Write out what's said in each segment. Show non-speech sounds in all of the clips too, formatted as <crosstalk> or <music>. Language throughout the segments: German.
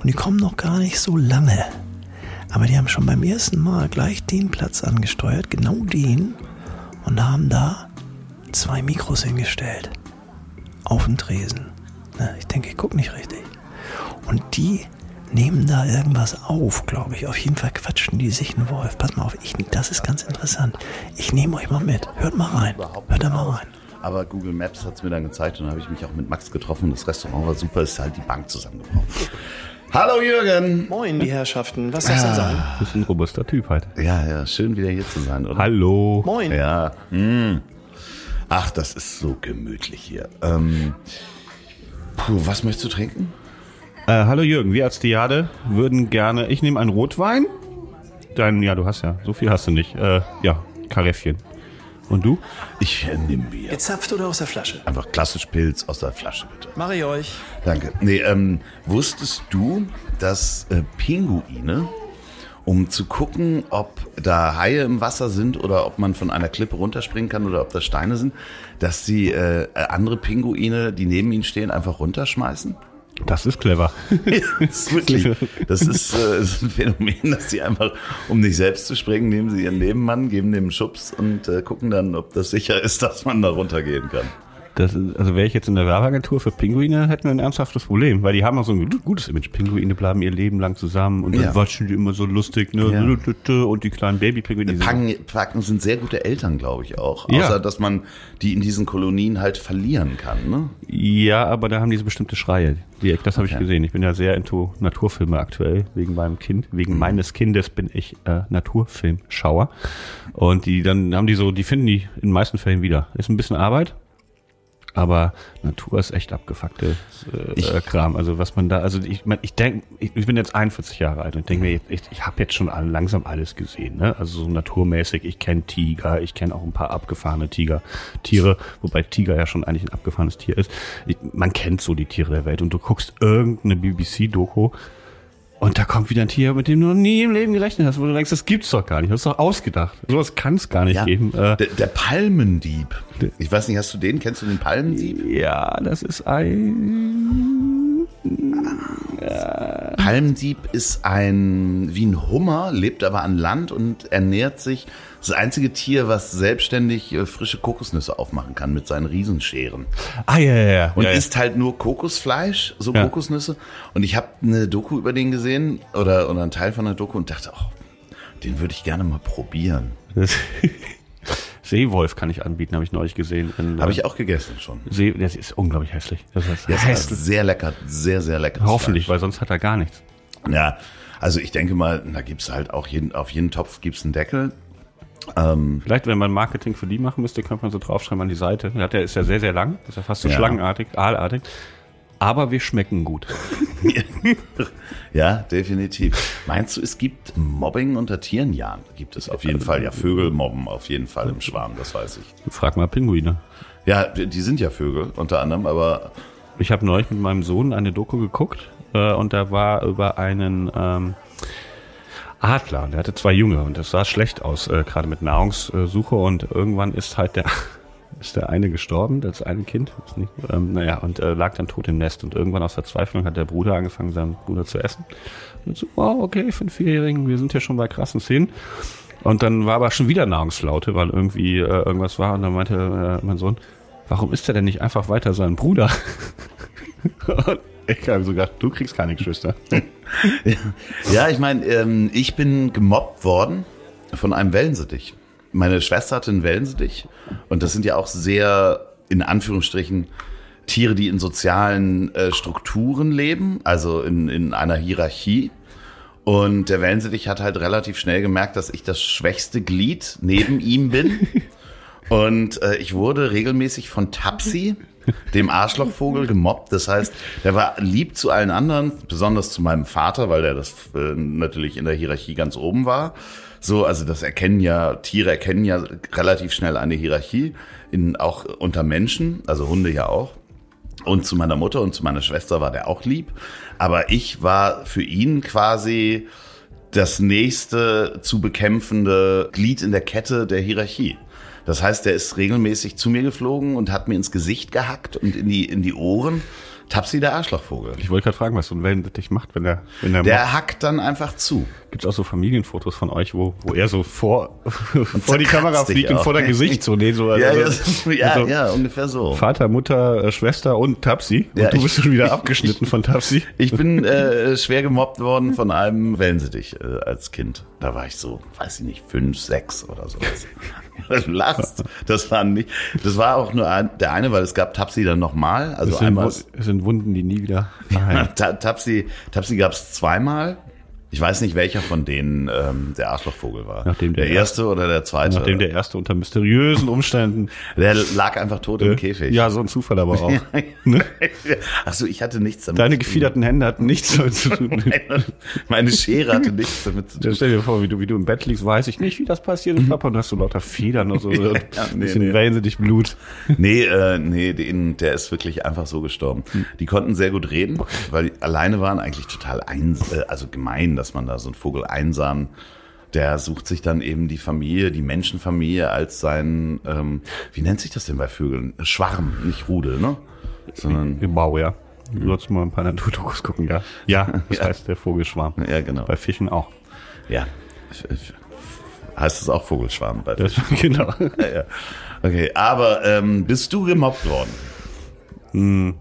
Und die kommen noch gar nicht so lange. Aber die haben schon beim ersten Mal gleich den Platz angesteuert, genau den, und haben da zwei Mikros hingestellt. Auf den Tresen. Na, ich denke, ich gucke nicht richtig. Und die nehmen da irgendwas auf, glaube ich. Auf jeden Fall quatschen die sich einen Wolf. Pass mal auf, ich, das ist ganz interessant. Ich nehme euch mal mit. Hört mal rein. Hört da mal rein. Aber Google Maps hat es mir dann gezeigt und dann habe ich mich auch mit Max getroffen. Das Restaurant war super, ist halt die Bank zusammengebrochen. Hallo Jürgen! Moin, die Herrschaften. Was soll das denn sein? Du bist ein robuster Typ halt. Ja, ja, schön wieder hier zu sein, oder? Hallo. Moin. Ja. Hm. Ach, das ist so gemütlich hier. Ähm, puh, was möchtest du trinken? Äh, hallo Jürgen, wir als Diade würden gerne, ich nehme einen Rotwein. Dein, ja, du hast ja, so viel hast du nicht. Äh, ja, Karäffchen. Und du? Ich äh, nehme Bier. Gezapft oder aus der Flasche? Einfach klassisch Pilz aus der Flasche, bitte. Mach ich euch. Danke. Nee, ähm, wusstest du, dass äh, Pinguine, um zu gucken, ob da Haie im Wasser sind oder ob man von einer Klippe runterspringen kann oder ob das Steine sind, dass sie äh, andere Pinguine, die neben ihnen stehen, einfach runterschmeißen? Das ist clever. <laughs> das ist wirklich, das ist, äh, ist ein Phänomen, dass sie einfach, um nicht selbst zu springen, nehmen sie ihren Nebenmann, geben dem Schubs und äh, gucken dann, ob das sicher ist, dass man da runtergehen kann. Das, also wäre ich jetzt in der Werbeagentur für Pinguine, hätten wir ein ernsthaftes Problem, weil die haben auch so ein gutes Image. Pinguine bleiben ihr Leben lang zusammen und Ja. dann watschen die immer so lustig, ne? Ja. Und die kleinen Babypinguine. Packen, Packen sind sehr gute Eltern, glaube ich auch. Ja. Außer, dass man die in diesen Kolonien halt verlieren kann. Ne? Ja, aber da haben diese bestimmte Schreie. Das habe ich Okay. gesehen. Ich bin ja sehr into Naturfilme aktuell, wegen meinem Kind. Wegen Mhm. meines Kindes bin ich äh, Naturfilmschauer. Und die dann haben die so, die finden die in den meisten Fällen wieder. Ist ein bisschen Arbeit, aber Natur ist echt abgefuckte äh, Ich- Kram. Also was man da, also ich, mein, ich denke, ich, ich bin jetzt 41 Jahre alt und denke mir, ich, ich habe jetzt schon langsam alles gesehen. Ne? Also so naturmäßig, ich kenne Tiger, ich kenne auch ein paar abgefahrene Tiger, Tiere, wobei Tiger ja schon eigentlich ein abgefahrenes Tier ist. Ich, man kennt so die Tiere der Welt und du guckst irgendeine BBC-Doku und da kommt wieder ein Tier, mit dem du noch nie im Leben gerechnet hast, wo du denkst, das gibt's doch gar nicht, das ist doch ausgedacht. Sowas kann es gar nicht geben. Äh, Der, der Palmendieb. Ich weiß nicht, hast du den? Kennst du den Palmendieb? ja, das ist ein Palmendieb ist ein, wie ein Hummer, lebt aber an Land und ernährt sich. Das einzige Tier, was selbstständig äh, frische Kokosnüsse aufmachen kann mit seinen Riesenscheren. Ah, ja, ja, ja. Und ja, ja. isst halt nur Kokosfleisch, so Ja. Kokosnüsse. Und ich habe eine Doku über den gesehen oder, oder einen Teil von der Doku und dachte, oh, den würde ich gerne mal probieren. <laughs> Seewolf kann ich anbieten, habe ich neulich gesehen. Habe ich auch gegessen schon. See, das ist unglaublich hässlich. Das ist Das hässlich. sehr lecker, sehr, sehr lecker. Hoffentlich, weil sonst hat er gar nichts. Ja, also ich denke mal, da gibt's halt auch jeden, auf jeden Topf gibt's einen Deckel. Vielleicht, wenn man Marketing für die machen müsste, könnte man so draufschreiben an die Seite. Der ist ja sehr, sehr lang. Ist ja fast so Ja. schlangenartig, aalartig. Aber wir schmecken gut. <laughs> Ja, definitiv. Meinst du, es gibt Mobbing unter Tieren? Ja, gibt es auf jeden Fall. Ja, Vögel mobben auf jeden Fall im Schwarm, das weiß ich. Frag mal Pinguine. Ja, die die sind ja Vögel unter anderem, aber Ich habe neulich mit meinem Sohn eine Doku geguckt äh, und da war über einen ähm, Adler. Und Der hatte zwei Junge und das sah schlecht aus, äh, gerade mit Nahrungssuche. Und irgendwann ist halt der <laughs> ist der eine gestorben, das eine Kind, ist nicht, ähm, naja, und äh, lag dann tot im Nest. Und irgendwann aus Verzweiflung hat der Bruder angefangen, seinen Bruder zu essen. Und so, wow, okay, für einen Vierjährigen, wir sind ja schon bei krassen Szenen. Und dann war aber schon wieder Nahrungslaute, weil irgendwie äh, irgendwas war. Und dann meinte äh, mein Sohn, warum isst er denn nicht einfach weiter seinen Bruder? <laughs> ich habe so gedacht, du kriegst keine Geschwister. <laughs> ja, ich meine, ähm, ich bin gemobbt worden von einem Wellensittich. Meine Schwester hatte einen Wellensittich und das sind ja auch sehr, in Anführungsstrichen, Tiere, die in sozialen äh, Strukturen leben, also in, in einer Hierarchie. Und der Wellensittich hat halt relativ schnell gemerkt, dass ich das schwächste Glied neben ihm bin. <laughs> Und äh, ich wurde regelmäßig von Tapsi dem Arschlochvogel, gemobbt. Das heißt, der war lieb zu allen anderen, besonders zu meinem Vater, weil der das äh, natürlich in der Hierarchie ganz oben war. So, also das erkennen ja, Tiere erkennen ja relativ schnell eine Hierarchie, in, auch unter Menschen, also Hunde ja auch. Und zu meiner Mutter und zu meiner Schwester war der auch lieb. Aber ich war für ihn quasi das nächste zu bekämpfende Glied in der Kette der Hierarchie. Das heißt, der ist regelmäßig zu mir geflogen und hat mir ins Gesicht gehackt und in die, in die Ohren. Tapsi der Arschlochvogel. Ich wollte gerade fragen, was so ein Wellensittich macht, wenn er wenn er Der hackt dann einfach zu. Gibt es auch so Familienfotos von euch, wo, wo er so vor, <laughs> vor die Kamera dich fliegt und vor dein Gesicht so, nee, so, Ja, also, ja, also ja, ungefähr so. Vater, Mutter, äh, Schwester und Tapsi. Und Ja, du ich- bist schon wieder <laughs> abgeschnitten von Tapsi. Ich bin äh, schwer gemobbt worden von einem Wellensittich äh, als Kind. Da war ich so, weiß ich nicht, fünf, sechs oder sowas. <laughs> Du lachst. Das war nicht. Das war auch nur ein, der eine, weil es gab Tapsi dann nochmal. Also Das sind, einmal. Es sind Wunden, die nie wieder Tapsi, Tapsi gab es zweimal. Ich weiß nicht, welcher von denen ähm, der Arschlochvogel war. Nachdem der der erste oder der zweite. Nachdem der erste unter mysteriösen Umständen. <laughs> der lag einfach tot im Käfig. Ja, so ein Zufall aber auch. <laughs> ne? Ach so, ich hatte nichts damit Deine zu tun. gefiederten Hände hatten nichts damit zu tun. <laughs> Meine, meine Schere hatte nichts damit zu Ja, tun. stell dir vor, wie du, wie du im Bett liegst, weiß ich nicht, wie das passiert ist, Papa. Und hast du lauter Federn und so. ein nee, bisschen nee. wellensittich Blut. Nee, äh, nee, den, der ist wirklich einfach so gestorben. Die konnten sehr gut reden, weil die alleine waren eigentlich total ein, äh, also gemein, dass man da so einen Vogel einsam, der sucht sich dann eben die Familie, die Menschenfamilie als sein, ähm, wie nennt sich das denn bei Vögeln? Schwarm, nicht Rudel, ne? Sondern, Im Bau, ja. Du sollst mal ein paar Naturdokus gucken, ja. Ja, das Ja. heißt der Vogelschwarm. ja, genau. Bei Fischen auch. Ja. Heißt es auch Vogelschwarm bei Das, <laughs> genau. Ja, ja. Okay, aber ähm, bist du gemobbt worden? In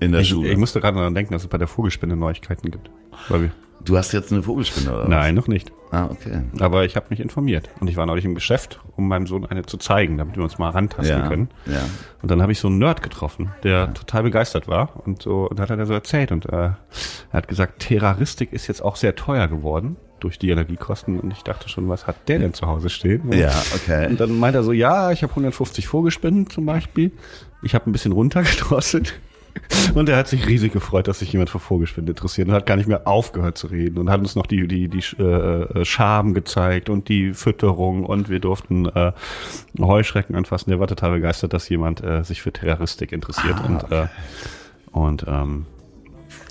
der Hm. Ich, Schule. ich musste gerade daran denken, dass es bei der Vogelspinne Neuigkeiten gibt. Weil wir, du hast jetzt eine Vogelspinne, oder? was? nein, noch nicht. Ah, okay. Aber ich habe mich informiert. Und ich war neulich im Geschäft, um meinem Sohn eine zu zeigen, damit wir uns mal rantasten Ja, können. ja. Und dann habe ich so einen Nerd getroffen, der total begeistert war. Und so und hat er so erzählt. Und äh, er hat gesagt, Terroristik ist jetzt auch sehr teuer geworden durch die Energiekosten. Und ich dachte schon, was hat der denn zu Hause stehen? Und Ja, okay. Und dann meint er so, ja, ich habe 150 Vogelspinnen zum Beispiel. Ich habe ein bisschen runtergedrosselt. Und er hat sich riesig gefreut, dass sich jemand für Vogelspinnen interessiert und hat gar nicht mehr aufgehört zu reden und hat uns noch die, die, die äh, Schaben gezeigt und die Fütterung und wir durften äh, Heuschrecken anfassen. Der war total begeistert, dass jemand äh, sich für Terroristik interessiert Ah, und, äh, und ähm,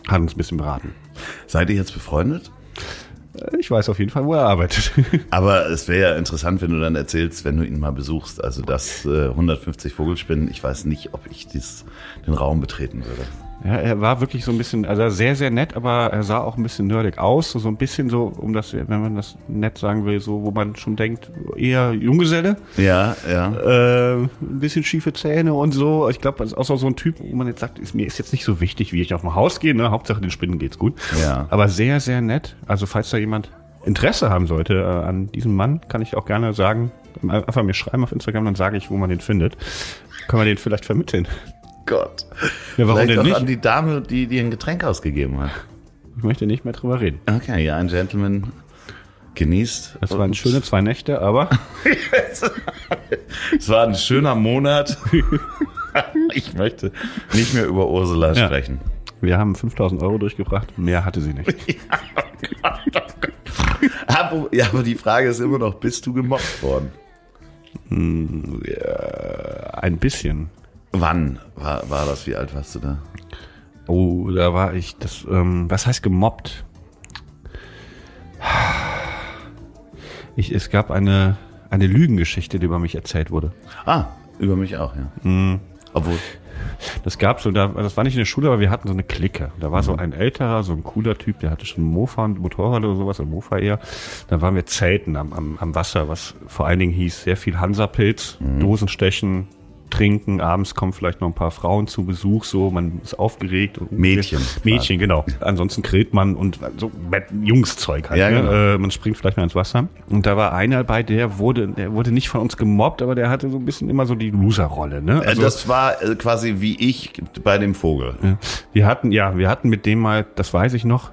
hat uns ein bisschen beraten. Seid ihr jetzt befreundet? Ich weiß auf jeden Fall, wo er arbeitet. <laughs> Aber es wäre ja interessant, wenn du dann erzählst, wenn du ihn mal besuchst. Also das äh, 150 Vogelspinnen, ich weiß nicht, ob ich dies, den Raum betreten würde. Ja, er war wirklich so ein bisschen, also sehr, sehr nett, aber er sah auch ein bisschen nerdig aus. So, so ein bisschen so, um das, wenn man das nett sagen will, so, wo man schon denkt, eher Junggeselle. Ja, ja. Äh, ein bisschen schiefe Zähne und so. Ich glaube, das ist auch so ein Typ, wo man jetzt sagt, ist, mir ist jetzt nicht so wichtig, wie ich auf dem Haus gehe. Ne? Hauptsache den Spinnen geht's gut. Ja. Aber sehr, sehr nett. Also falls da jemand Interesse haben sollte äh, an diesem Mann, kann ich auch gerne sagen, einfach mir schreiben auf Instagram, dann sage ich, wo man den findet. Können wir den vielleicht vermitteln? Gott. Ja, warum Vielleicht denn auch nicht? an die Dame, die dir ein Getränk ausgegeben hat. Ich möchte nicht mehr drüber reden. Okay, ja, ein Gentleman genießt. Das waren schöne zwei Nächte, aber <laughs> Es war ein schöner Monat. <laughs> ich möchte nicht mehr über Ursula Ja. sprechen. wir haben 5000 Euro durchgebracht. Mehr hatte sie nicht. Aber, <laughs> ja, aber die Frage ist immer noch, bist du gemobbt worden? Ein bisschen. Wann war, war das? Wie alt warst du da? Oh, da war ich, das, ähm, was heißt gemobbt? Ich, es gab eine, eine Lügengeschichte, die über mich erzählt wurde. Ah, über mich auch, ja. Mhm. Obwohl, Das gab so, da, das war nicht in der Schule, aber wir hatten so eine Clique. Da war so ein älterer, so ein cooler Typ, der hatte schon Mofa, ein Motorrad oder sowas, ein Mofa eher. Da waren wir Zelten am, am, am Wasser, was vor allen Dingen hieß, sehr viel Hansapilz, Dosenstechen, trinken, abends kommen vielleicht noch ein paar Frauen zu Besuch, so, man ist aufgeregt. Und Mädchen. Mädchen, genau. Ansonsten grillt man und so Jungszeug halt. Ja, ne? genau. äh, man springt vielleicht mal ins Wasser. Und da war einer bei, der wurde, der wurde nicht von uns gemobbt, aber der hatte so ein bisschen immer so die Loser-Rolle. Ne? äh, das war äh, quasi wie ich bei dem Vogel. Ja. Wir hatten, ja, wir hatten mit dem mal, das weiß ich noch,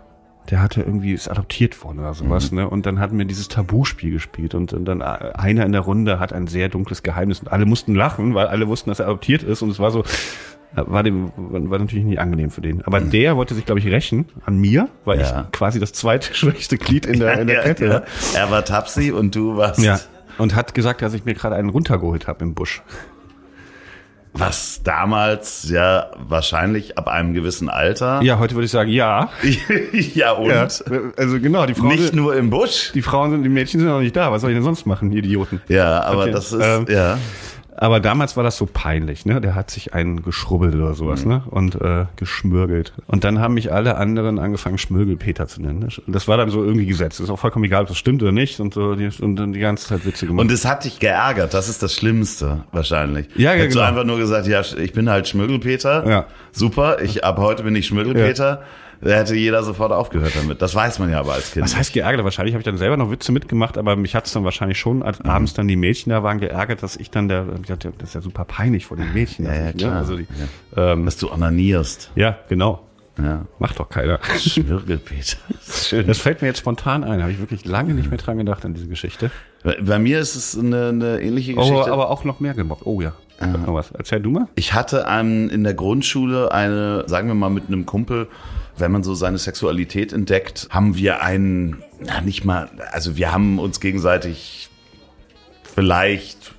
der hatte irgendwie, ist adoptiert worden oder sowas, ne? Und dann hatten wir dieses Tabuspiel gespielt und, und dann äh, einer in der Runde hat ein sehr dunkles Geheimnis und alle mussten lachen, weil alle wussten, dass er adoptiert ist und es war so, War, dem, war natürlich nicht angenehm für den. Aber der wollte sich, glaube ich, rächen an mir, weil Ja. ich quasi das zweite <laughs> schwächste Glied in der, in der Ja, Kette ja. war. Er war Tapsi und du warst. Ja. Und hat gesagt, dass ich mir gerade einen runtergeholt habe im Busch. Was damals ja wahrscheinlich ab einem gewissen Alter. Ja, heute würde ich sagen, ja. <laughs> ja und? ja. Also genau, die Frauen, Nicht sind, nur im Busch. die Frauen sind, die Mädchen sind noch nicht da. Was soll ich denn sonst machen, Idioten? Ja, aber Okay, das ist, ähm, ja. Aber damals war das so peinlich, ne? Der hat sich einen geschrubbelt oder sowas, ne? Und äh, geschmürgelt. Und dann haben mich alle anderen angefangen, Schmürgelpeter zu nennen. Ne? Das war dann so irgendwie gesetzt. Ist auch vollkommen egal, ob das stimmt oder nicht. Und so die, und dann die ganze Zeit Witze gemacht. Und es hat dich geärgert, das ist das Schlimmste wahrscheinlich. Ja, ja, Hättest du genau. einfach nur gesagt, ja, ich bin halt Schmögelpeter. Ja. Super, ich ab heute bin ich Schmögelpeter. Da hätte jeder sofort aufgehört damit. Das weiß man ja aber als Kind. Was heißt geärgert? Wahrscheinlich habe ich dann selber noch Witze mitgemacht, aber mich hat's dann wahrscheinlich schon, als Mhm. abends dann die Mädchen da waren, geärgert, dass ich dann der, ich dachte, das ist ja super peinlich vor den Mädchen. Ja, dass ja, ich, klar. Ne? Also die, ähm, Dass du onanierst. ja, genau. Ja. Macht doch keiner. Schmürgelpeter. <laughs> Schön. Das fällt mir jetzt spontan ein. Habe ich wirklich lange nicht mehr dran gedacht an diese Geschichte. Bei bei mir ist es eine, eine ähnliche Oh, Geschichte. aber auch noch mehr gemobbt. Oh ja. Noch was. Erzähl du mal. Ich hatte ähm, in der Grundschule eine, sagen wir mal, mit einem Kumpel, wenn man so seine Sexualität entdeckt, haben wir einen, na nicht mal, also wir haben uns gegenseitig vielleicht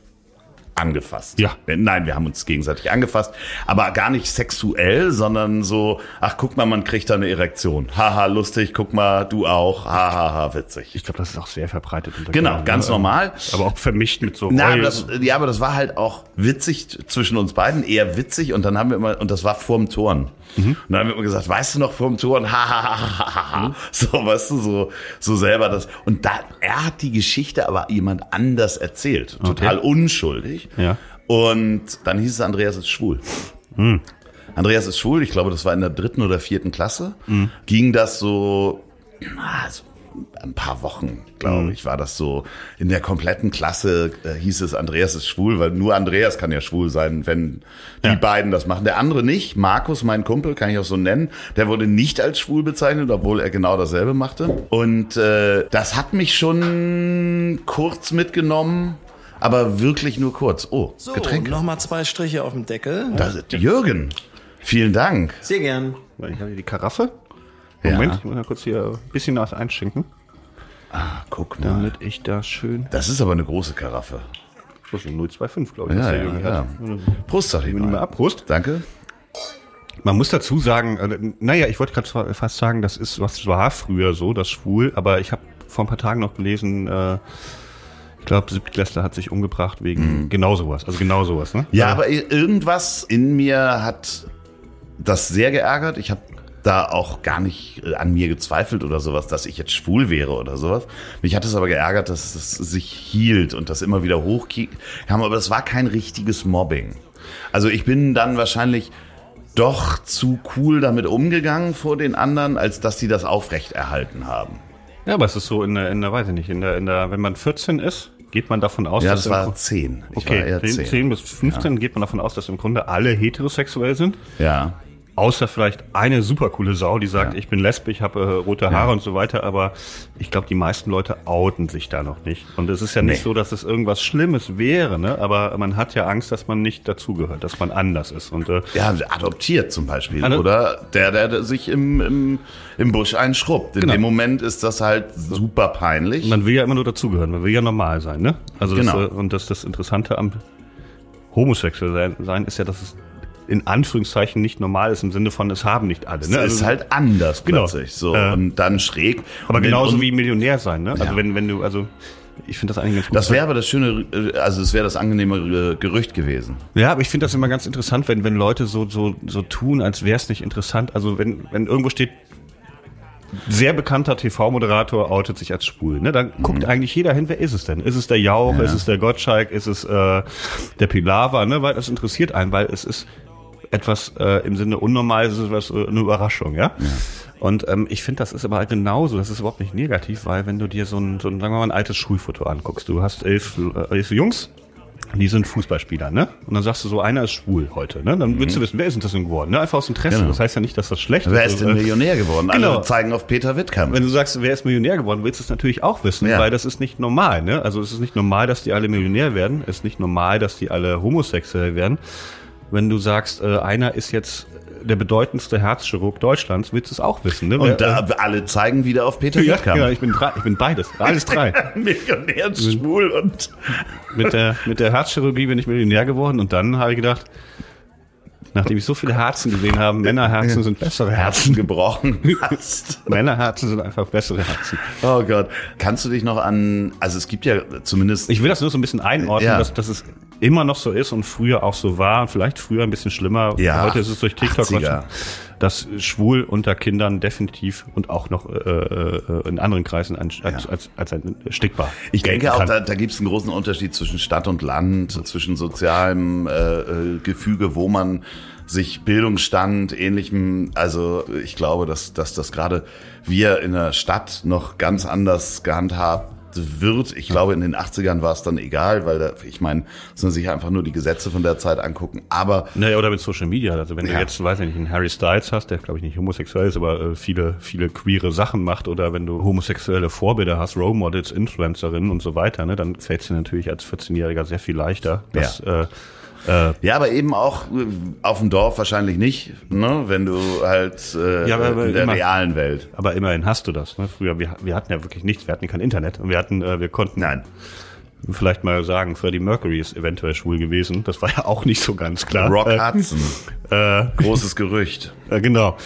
angefasst. Ja. Nein, wir haben uns gegenseitig angefasst, aber gar nicht sexuell, sondern so, ach guck mal, man kriegt da eine Erektion. Haha, lustig, guck mal, du auch. Hahaha, witzig. Ich glaube, das ist auch sehr verbreitet. Unter Genau, ganz ne? normal. Aber auch vermischt mit so Na, aber das, ja, aber das war halt auch witzig zwischen uns beiden, eher witzig. Und dann haben wir immer, und das war vorm Toren. Mhm. Und dann haben wir immer gesagt, weißt du noch vorm Toren? Ha, ha, ha, ha, ha, ha. Mhm. So, weißt du, so, so selber das. Und da, er hat die Geschichte aber jemand anders erzählt. Total unschuldig. Ja. Und dann hieß es, Andreas ist schwul. Hm. Andreas ist schwul, ich glaube, das war in der dritten oder vierten Klasse. Hm. Ging das so, na, so ein paar Wochen, glaube Hm. ich, war das so. In der kompletten Klasse äh, hieß es, Andreas ist schwul, weil nur Andreas kann ja schwul sein, wenn die Ja. beiden das machen. Der andere nicht. Markus, mein Kumpel, kann ich auch so nennen, der wurde nicht als schwul bezeichnet, obwohl er genau dasselbe machte. Und äh, das hat mich schon kurz mitgenommen, aber wirklich nur kurz. Oh, So, Getränke. nochmal zwei Striche auf dem Deckel. Das ist Jürgen. Vielen Dank. Sehr gern. Ich habe hier die Karaffe. Ja. Moment, ich muss mal kurz hier ein bisschen was einschenken, Ah, guck mal. damit ich da schön. Das ist aber eine große Karaffe. Das ist 025, glaube ich. Ja, ja, Jürgen ja. Prost, sag ich mal mal. ab. Prost. Danke. Man muss dazu sagen, äh, naja, ich wollte gerade fast sagen, das ist, was war früher so, das schwul, aber ich habe vor ein paar Tagen noch gelesen, äh, glaube, Siebtklässler hat sich umgebracht wegen genau sowas, also genau sowas, ne? Ja, aber irgendwas in mir hat das sehr geärgert. Ich habe da auch gar nicht äh, an mir gezweifelt oder sowas, dass ich jetzt schwul wäre oder sowas. Mich hat es aber geärgert, dass es sich hielt und das immer wieder hochkam. Aber das war kein richtiges Mobbing. Also ich bin dann wahrscheinlich doch zu cool damit umgegangen vor den anderen, als dass die das aufrechterhalten haben. Ja, aber es ist so in der, in der, weiß ich nicht, in der, in der, wenn man 14 ist, geht man davon aus, Ja, dass das im war Grund- zehn. Ich okay, war eher 10, zehn. 10 bis 15 geht man davon aus, dass im Grunde alle heterosexuell sind. Ja. Außer vielleicht eine super coole Sau, die sagt, Ja. ich bin lesb, ich habe äh, rote Haare und so weiter, aber ich glaube, die meisten Leute outen sich da noch nicht. Und es ist ja nicht Nee. so, dass es irgendwas Schlimmes wäre, ne? aber man hat ja Angst, dass man nicht dazugehört, dass man anders ist. Und äh, Ja, adoptiert zum Beispiel. Oder der, der sich im, im, im Busch einschrubbt. In Genau. dem Moment ist das halt super peinlich. man will ja immer nur dazugehören, man will ja normal sein. Ne? Also Genau. das, äh, und das, das Interessante am homosexuell sein, sein ist ja, dass es in Anführungszeichen nicht normal ist, im Sinne von, es haben nicht alle. Es Ne? ist Also- halt anders Genau. plötzlich. So. Äh, und dann schräg. aber und genauso und, wie Millionär sein. Ne? Also Ja. wenn, wenn du, also ich finde das eigentlich ganz gut. Das wäre aber das schöne, äh, also es wäre das angenehme äh, Gerücht gewesen. Ja, aber ich finde das immer ganz interessant, wenn, wenn Leute so, so, so tun, als wäre es nicht interessant. Also wenn, wenn irgendwo steht, sehr bekannter TV-Moderator outet sich als schwul, ne? Dann guckt eigentlich jeder hin, wer ist es denn? Ist es der Jauch, ist es der Gottschalk, ist es äh, der Pilawa, ne? Weil das interessiert einen, weil es ist etwas äh, im Sinne unnormal, ist was, äh, eine Überraschung, ja? Und ähm, ich finde, das ist aber halt genauso, das ist überhaupt nicht negativ, weil wenn du dir so ein, so ein sagen wir mal, ein altes Schulfoto anguckst, du hast elf, äh, elf Jungs, die sind Fußballspieler, ne? Und dann sagst du so, einer ist schwul heute, ne? Dann willst du wissen, wer ist denn das denn geworden? Ne? Einfach aus Interesse. Genau. Das heißt ja nicht, dass das schlecht Wer ist. ist denn Also, Millionär geworden? Genau. Alle zeigen auf Peter Wittkamp. Wenn du sagst, wer ist Millionär geworden, willst du es natürlich auch wissen, Ja. weil das ist nicht normal, ne? Also es ist nicht normal, dass die alle Millionär werden, es ist nicht normal, dass die alle homosexuell werden. Wenn du sagst, äh, einer ist jetzt der bedeutendste Herzchirurg Deutschlands, willst du es auch wissen. Ne? Und da, alle zeigen wieder auf Peter ja, Wittkamp. ja, ich bin drei, ich bin beides, alles drei. <laughs> Millionär, schwul und mit der, mit der Herzchirurgie bin ich Millionär geworden und dann habe ich gedacht, nachdem ich so viele Herzen gesehen habe, Männerherzen sind bessere Herzen. <laughs> gebrochen. <laughs> Männerherzen sind einfach bessere Herzen. Oh Gott. Kannst du dich noch an, also es gibt ja zumindest, Ich will das nur so ein bisschen einordnen, Ja. dass, dass es immer noch so ist und früher auch so war vielleicht früher ein bisschen schlimmer. Ja, Heute ist es durch TikTok, 80er. dass schwul unter Kindern definitiv und auch noch äh, äh, in anderen Kreisen ein, als, als, als ein Stickbar. ich denke auch, da, da gibt es einen großen Unterschied zwischen Stadt und Land, zwischen sozialem äh, äh, Gefüge, wo man sich Bildungsstand, ähnlichem, also ich glaube, dass, dass das gerade wir in der Stadt noch ganz anders gehandhabt wird. Ich glaube, in den 80ern war es dann egal, weil da, ich meine, man sich einfach nur die Gesetze von der Zeit angucken. Aber Naja, oder mit Social Media. Also wenn Ja. du jetzt, weiß ich nicht, einen Harry Styles hast, der glaube ich nicht homosexuell ist, aber äh, viele, viele queere Sachen macht, oder wenn du homosexuelle Vorbilder hast, Role Models, Influencerinnen und so weiter, ne, dann fällt es dir natürlich als 14-Jähriger sehr viel leichter, das äh, Ja, aber eben auch äh, auf dem Dorf wahrscheinlich nicht, ne? wenn du halt äh, Ja, in der immer- realen Welt. Aber immerhin hast du das. Ne? Früher, wir, wir hatten ja wirklich nichts, wir hatten kein Internet und wir hatten, äh, wir konnten Nein. vielleicht mal sagen, Freddie Mercury ist eventuell schwul gewesen. Das war ja auch nicht so ganz klar. Rock Äh, Hudson, äh, großes Gerücht. <laughs> äh, genau.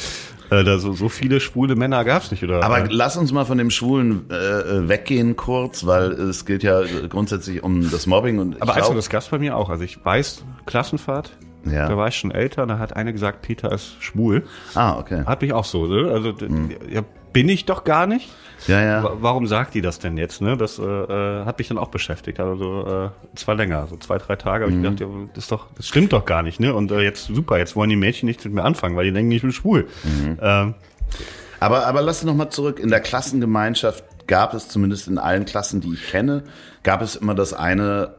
Äh, da so, so viele schwule Männer gab's nicht, oder? Aber lass uns mal von dem Schwulen äh, weggehen kurz, weil es geht ja grundsätzlich um das Mobbing und Aber also glaub- das gab's bei mir auch. Also ich weiß, Klassenfahrt, Ja. da war ich schon älter, da hat einer gesagt, Peter ist schwul. Ah, okay. Hat mich auch so, ne? Also d- ja, bin ich doch gar nicht. Ja, ja. Wa- Warum sagt die das denn jetzt? Ne? Das äh, äh, hat mich dann auch beschäftigt. Also äh, zwar länger, so zwei, drei Tage, habe ich gedacht, ja, das ist doch, das stimmt doch gar nicht, ne? Und äh, jetzt super, jetzt wollen die Mädchen nichts mit mir anfangen, weil die denken, ich bin schwul. Ähm, Aber, aber lass uns noch mal zurück. In der Klassengemeinschaft gab es zumindest in allen Klassen, die ich kenne, gab es immer das eine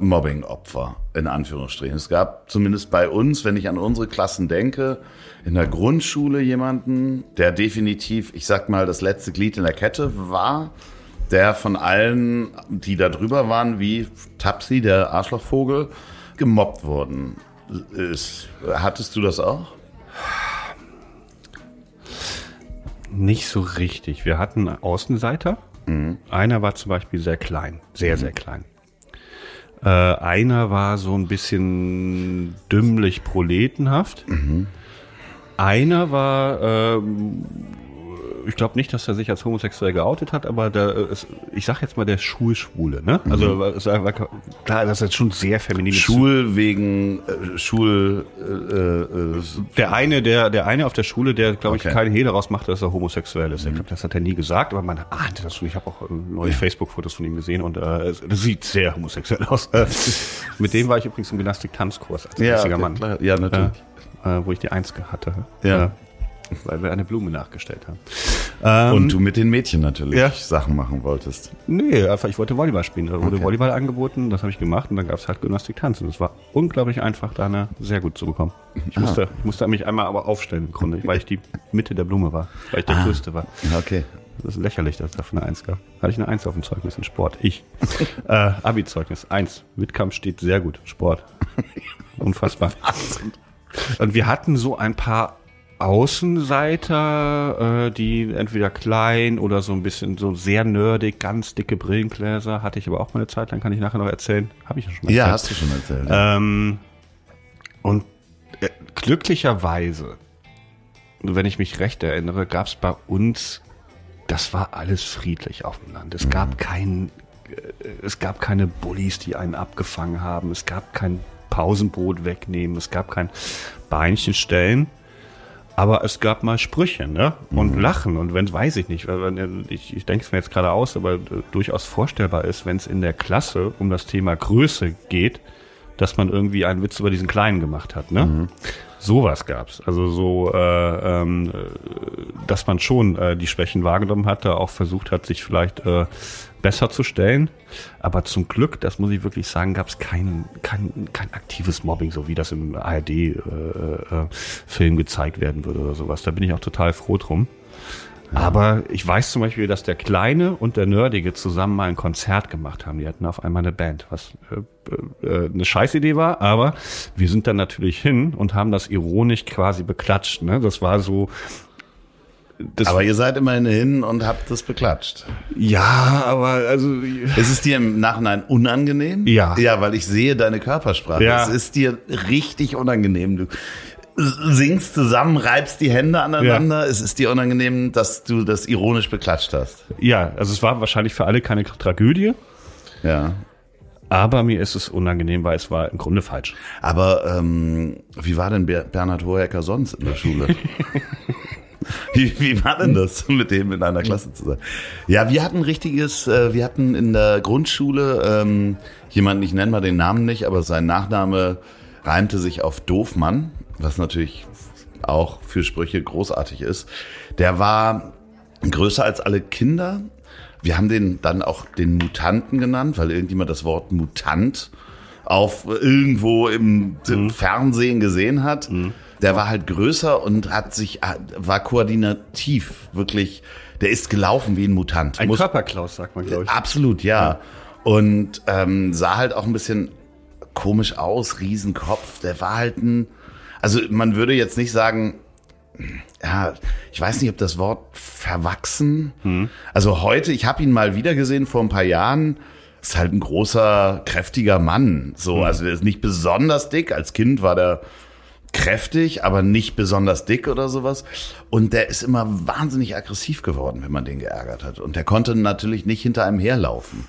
Mobbing-Opfer, in Anführungsstrichen. Es gab zumindest bei uns, wenn ich an unsere Klassen denke, in der Grundschule jemanden, der definitiv, ich sag mal, das letzte Glied in der Kette war, der von allen, die da drüber waren, wie Tapsi, der Arschlochvogel, gemobbt worden ist. Hattest du das auch? nicht so richtig. Wir hatten Außenseiter. Einer war zum Beispiel sehr klein, sehr, sehr klein. Äh, einer war so ein bisschen dümmlich proletenhaft. Einer war, ähm, ich glaube nicht, dass er sich als homosexuell geoutet hat, aber der, äh, ist, ich sag jetzt mal der Schulschwule. Ne? Also es war, war klar, das ist jetzt schon sehr feminin. Schul wegen äh, Schul äh, äh, Der eine, der, der eine auf der Schule, der, glaube ich, Okay. keine Hehl daraus macht, dass er homosexuell ist. Ich glaube, das hat er nie gesagt, aber man ahnte das schon. Ich habe auch äh, neue Facebook-Fotos von ihm gesehen und äh, das sieht sehr homosexuell aus. Äh, <laughs> mit dem war ich übrigens im Gymnastik-Tanzkurs als Ja, einziger okay, Mann. klar. Ja, natürlich. Äh, äh, wo ich die Eins hatte. Ja. Äh, weil wir eine Blume nachgestellt haben. Ähm, und du mit den Mädchen natürlich Ja. Sachen machen wolltest. Nee, einfach, ich wollte Volleyball spielen. Da wurde Okay. Volleyball angeboten, das habe ich gemacht und dann gab es halt Gymnastik tanzen. Das war unglaublich einfach, da eine sehr gut zu bekommen. Ich musste, ich musste mich einmal aber aufstellen im Grunde, weil ich die Mitte der Blume war, weil ich der Größte war. Okay. Das ist lächerlich, dass es dafür eine Eins gab. Hatte ich eine Eins auf dem Zeugnis in Sport. Ich. <laughs> äh, Abi-Zeugnis. Eins. Wettkampf steht sehr gut. Sport. <laughs> Unfassbar. Und wir hatten so ein paar Außenseiter, äh, die entweder klein oder so ein bisschen so sehr nerdig, ganz dicke Brillengläser. Hatte ich aber auch mal eine Zeit lang, kann ich nachher noch erzählen. Habe ich ja schon mal Ja, erzählt. hast du schon erzählt. Ähm, und äh, glücklicherweise, wenn ich mich recht erinnere, gab es bei uns, das war alles friedlich auf dem Land. Es gab kein, äh, es gab keine Bullies, die einen abgefangen haben. Es gab kein Pausenbrot wegnehmen. Es gab kein Beinchen stellen. Aber es gab mal Sprüche, ne? Und Lachen. Und wenn, weiß ich nicht, ich, ich denke es mir jetzt gerade aus, aber äh, durchaus vorstellbar ist, wenn es in der Klasse um das Thema Größe geht, dass man irgendwie einen Witz über diesen Kleinen gemacht hat, ne? Sowas gab's. Also so, äh, ähm, äh, dass man schon äh, die Schwächen wahrgenommen hatte, auch versucht hat, sich vielleicht äh, besser zu stellen. Aber zum Glück, das muss ich wirklich sagen, gab's kein, kein, kein aktives Mobbing, so wie das im ARD-Film äh, äh, Film gezeigt werden würde oder sowas. Da bin ich auch total froh drum. Aber ich weiß zum Beispiel, dass der Kleine und der Nerdige zusammen mal ein Konzert gemacht haben. Die hatten auf einmal eine Band, was äh, äh, eine Scheißidee war, aber wir sind dann natürlich hin und haben das ironisch quasi beklatscht. Ne? Das war so. Das Aber ihr seid immerhin hin und habt das beklatscht. ja, aber also Ist es dir im Nachhinein unangenehm? Ja. Ja, weil ich sehe deine Körpersprache. Ja. Es ist dir richtig unangenehm. Du singst zusammen, reibst die Hände aneinander. Es ist dir unangenehm, dass du das ironisch beklatscht hast. ja, also es war wahrscheinlich für alle keine Tragödie, Ja. aber mir ist es unangenehm, weil es war im Grunde falsch. Aber ähm, wie war denn Ber Bernhard Hohecker sonst in der Schule? <laughs> Wie, wie war denn das, mit dem in einer Klasse zu sein? Ja, wir hatten richtiges, äh, wir hatten in der Grundschule ähm, jemanden, ich nenne mal den Namen nicht, aber sein Nachname reimte sich auf Doofmann, was natürlich auch für Sprüche großartig ist. Der war größer als alle Kinder. Wir haben den dann auch den Mutanten genannt, weil irgendjemand das Wort Mutant auf irgendwo im Fernsehen gesehen hat. Der war halt größer und hat sich war koordinativ wirklich. Der ist gelaufen wie ein Mutant. Ein Muss- Körperklaus, sagt man, glaube ich. Absolut, ja. Und ähm, sah halt auch ein bisschen komisch aus, Riesenkopf. Der war halt ein, also man würde jetzt nicht sagen, ja, ich weiß nicht, ob das Wort verwachsen. Also heute, ich habe ihn mal wieder gesehen vor ein paar Jahren. Ist halt ein großer, kräftiger Mann. So, also der ist nicht besonders dick. Als Kind war der kräftig, aber nicht besonders dick oder sowas. Und der ist immer wahnsinnig aggressiv geworden, wenn man den geärgert hat. Und der konnte natürlich nicht hinter einem herlaufen.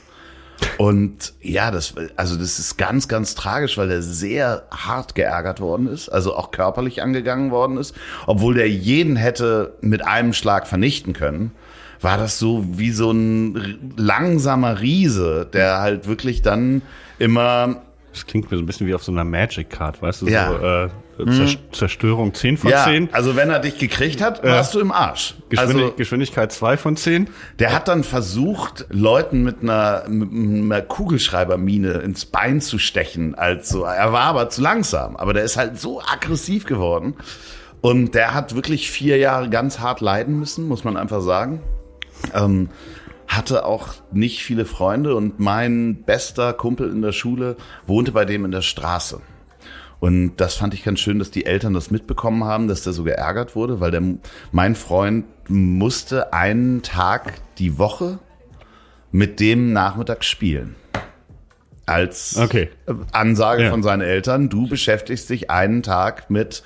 Und ja, das, also das ist ganz, ganz tragisch, weil er sehr hart geärgert worden ist, also auch körperlich angegangen worden ist. Obwohl der jeden hätte mit einem Schlag vernichten können, war das so wie so ein langsamer Riese, der halt wirklich dann immer Das klingt mir so ein bisschen wie auf so einer Magic Card, weißt du? Ja. So, äh, Zer Zerstörung 10 von ja, 10. also wenn er dich gekriegt hat, warst du im Arsch. Geschwindig Also Geschwindigkeit 2 von 10. der hat dann versucht, Leuten mit einer, mit einer Kugelschreibermine ins Bein zu stechen. Als so. Er war aber zu langsam. Aber der ist halt so aggressiv geworden. Und der hat wirklich vier Jahre ganz hart leiden müssen, muss man einfach sagen. Ähm, hatte auch nicht viele Freunde und mein bester Kumpel in der Schule wohnte bei dem in der Straße. Und das fand ich ganz schön, dass die Eltern das mitbekommen haben, dass der so geärgert wurde, weil der, mein Freund musste einen Tag die Woche mit dem Nachmittag spielen. Als Okay. Ansage Ja. von seinen Eltern, du beschäftigst dich einen Tag mit,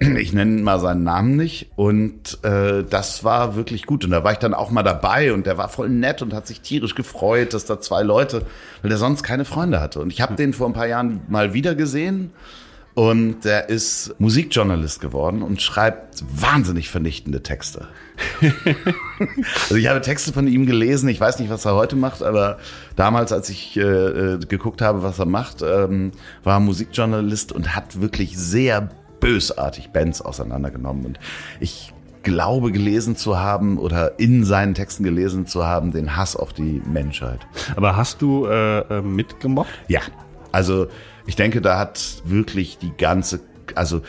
ich nenne mal seinen Namen nicht, und äh, das war wirklich gut. Und da war ich dann auch mal dabei und der war voll nett und hat sich tierisch gefreut, dass da zwei Leute, weil der sonst keine Freunde hatte. Und ich habe den vor ein paar Jahren mal wieder gesehen und der ist Musikjournalist geworden und schreibt wahnsinnig vernichtende Texte. <laughs> also ich habe Texte von ihm gelesen. Ich weiß nicht, was er heute macht, aber damals, als ich äh, äh, geguckt habe, was er macht, ähm, war er Musikjournalist und hat wirklich sehr bösartig Bands auseinandergenommen. Und ich glaube gelesen zu haben oder in seinen Texten gelesen zu haben, den Hass auf die Menschheit. Aber hast du äh, äh, mitgemobbt? Ja, also ich denke, da hat wirklich die ganze, also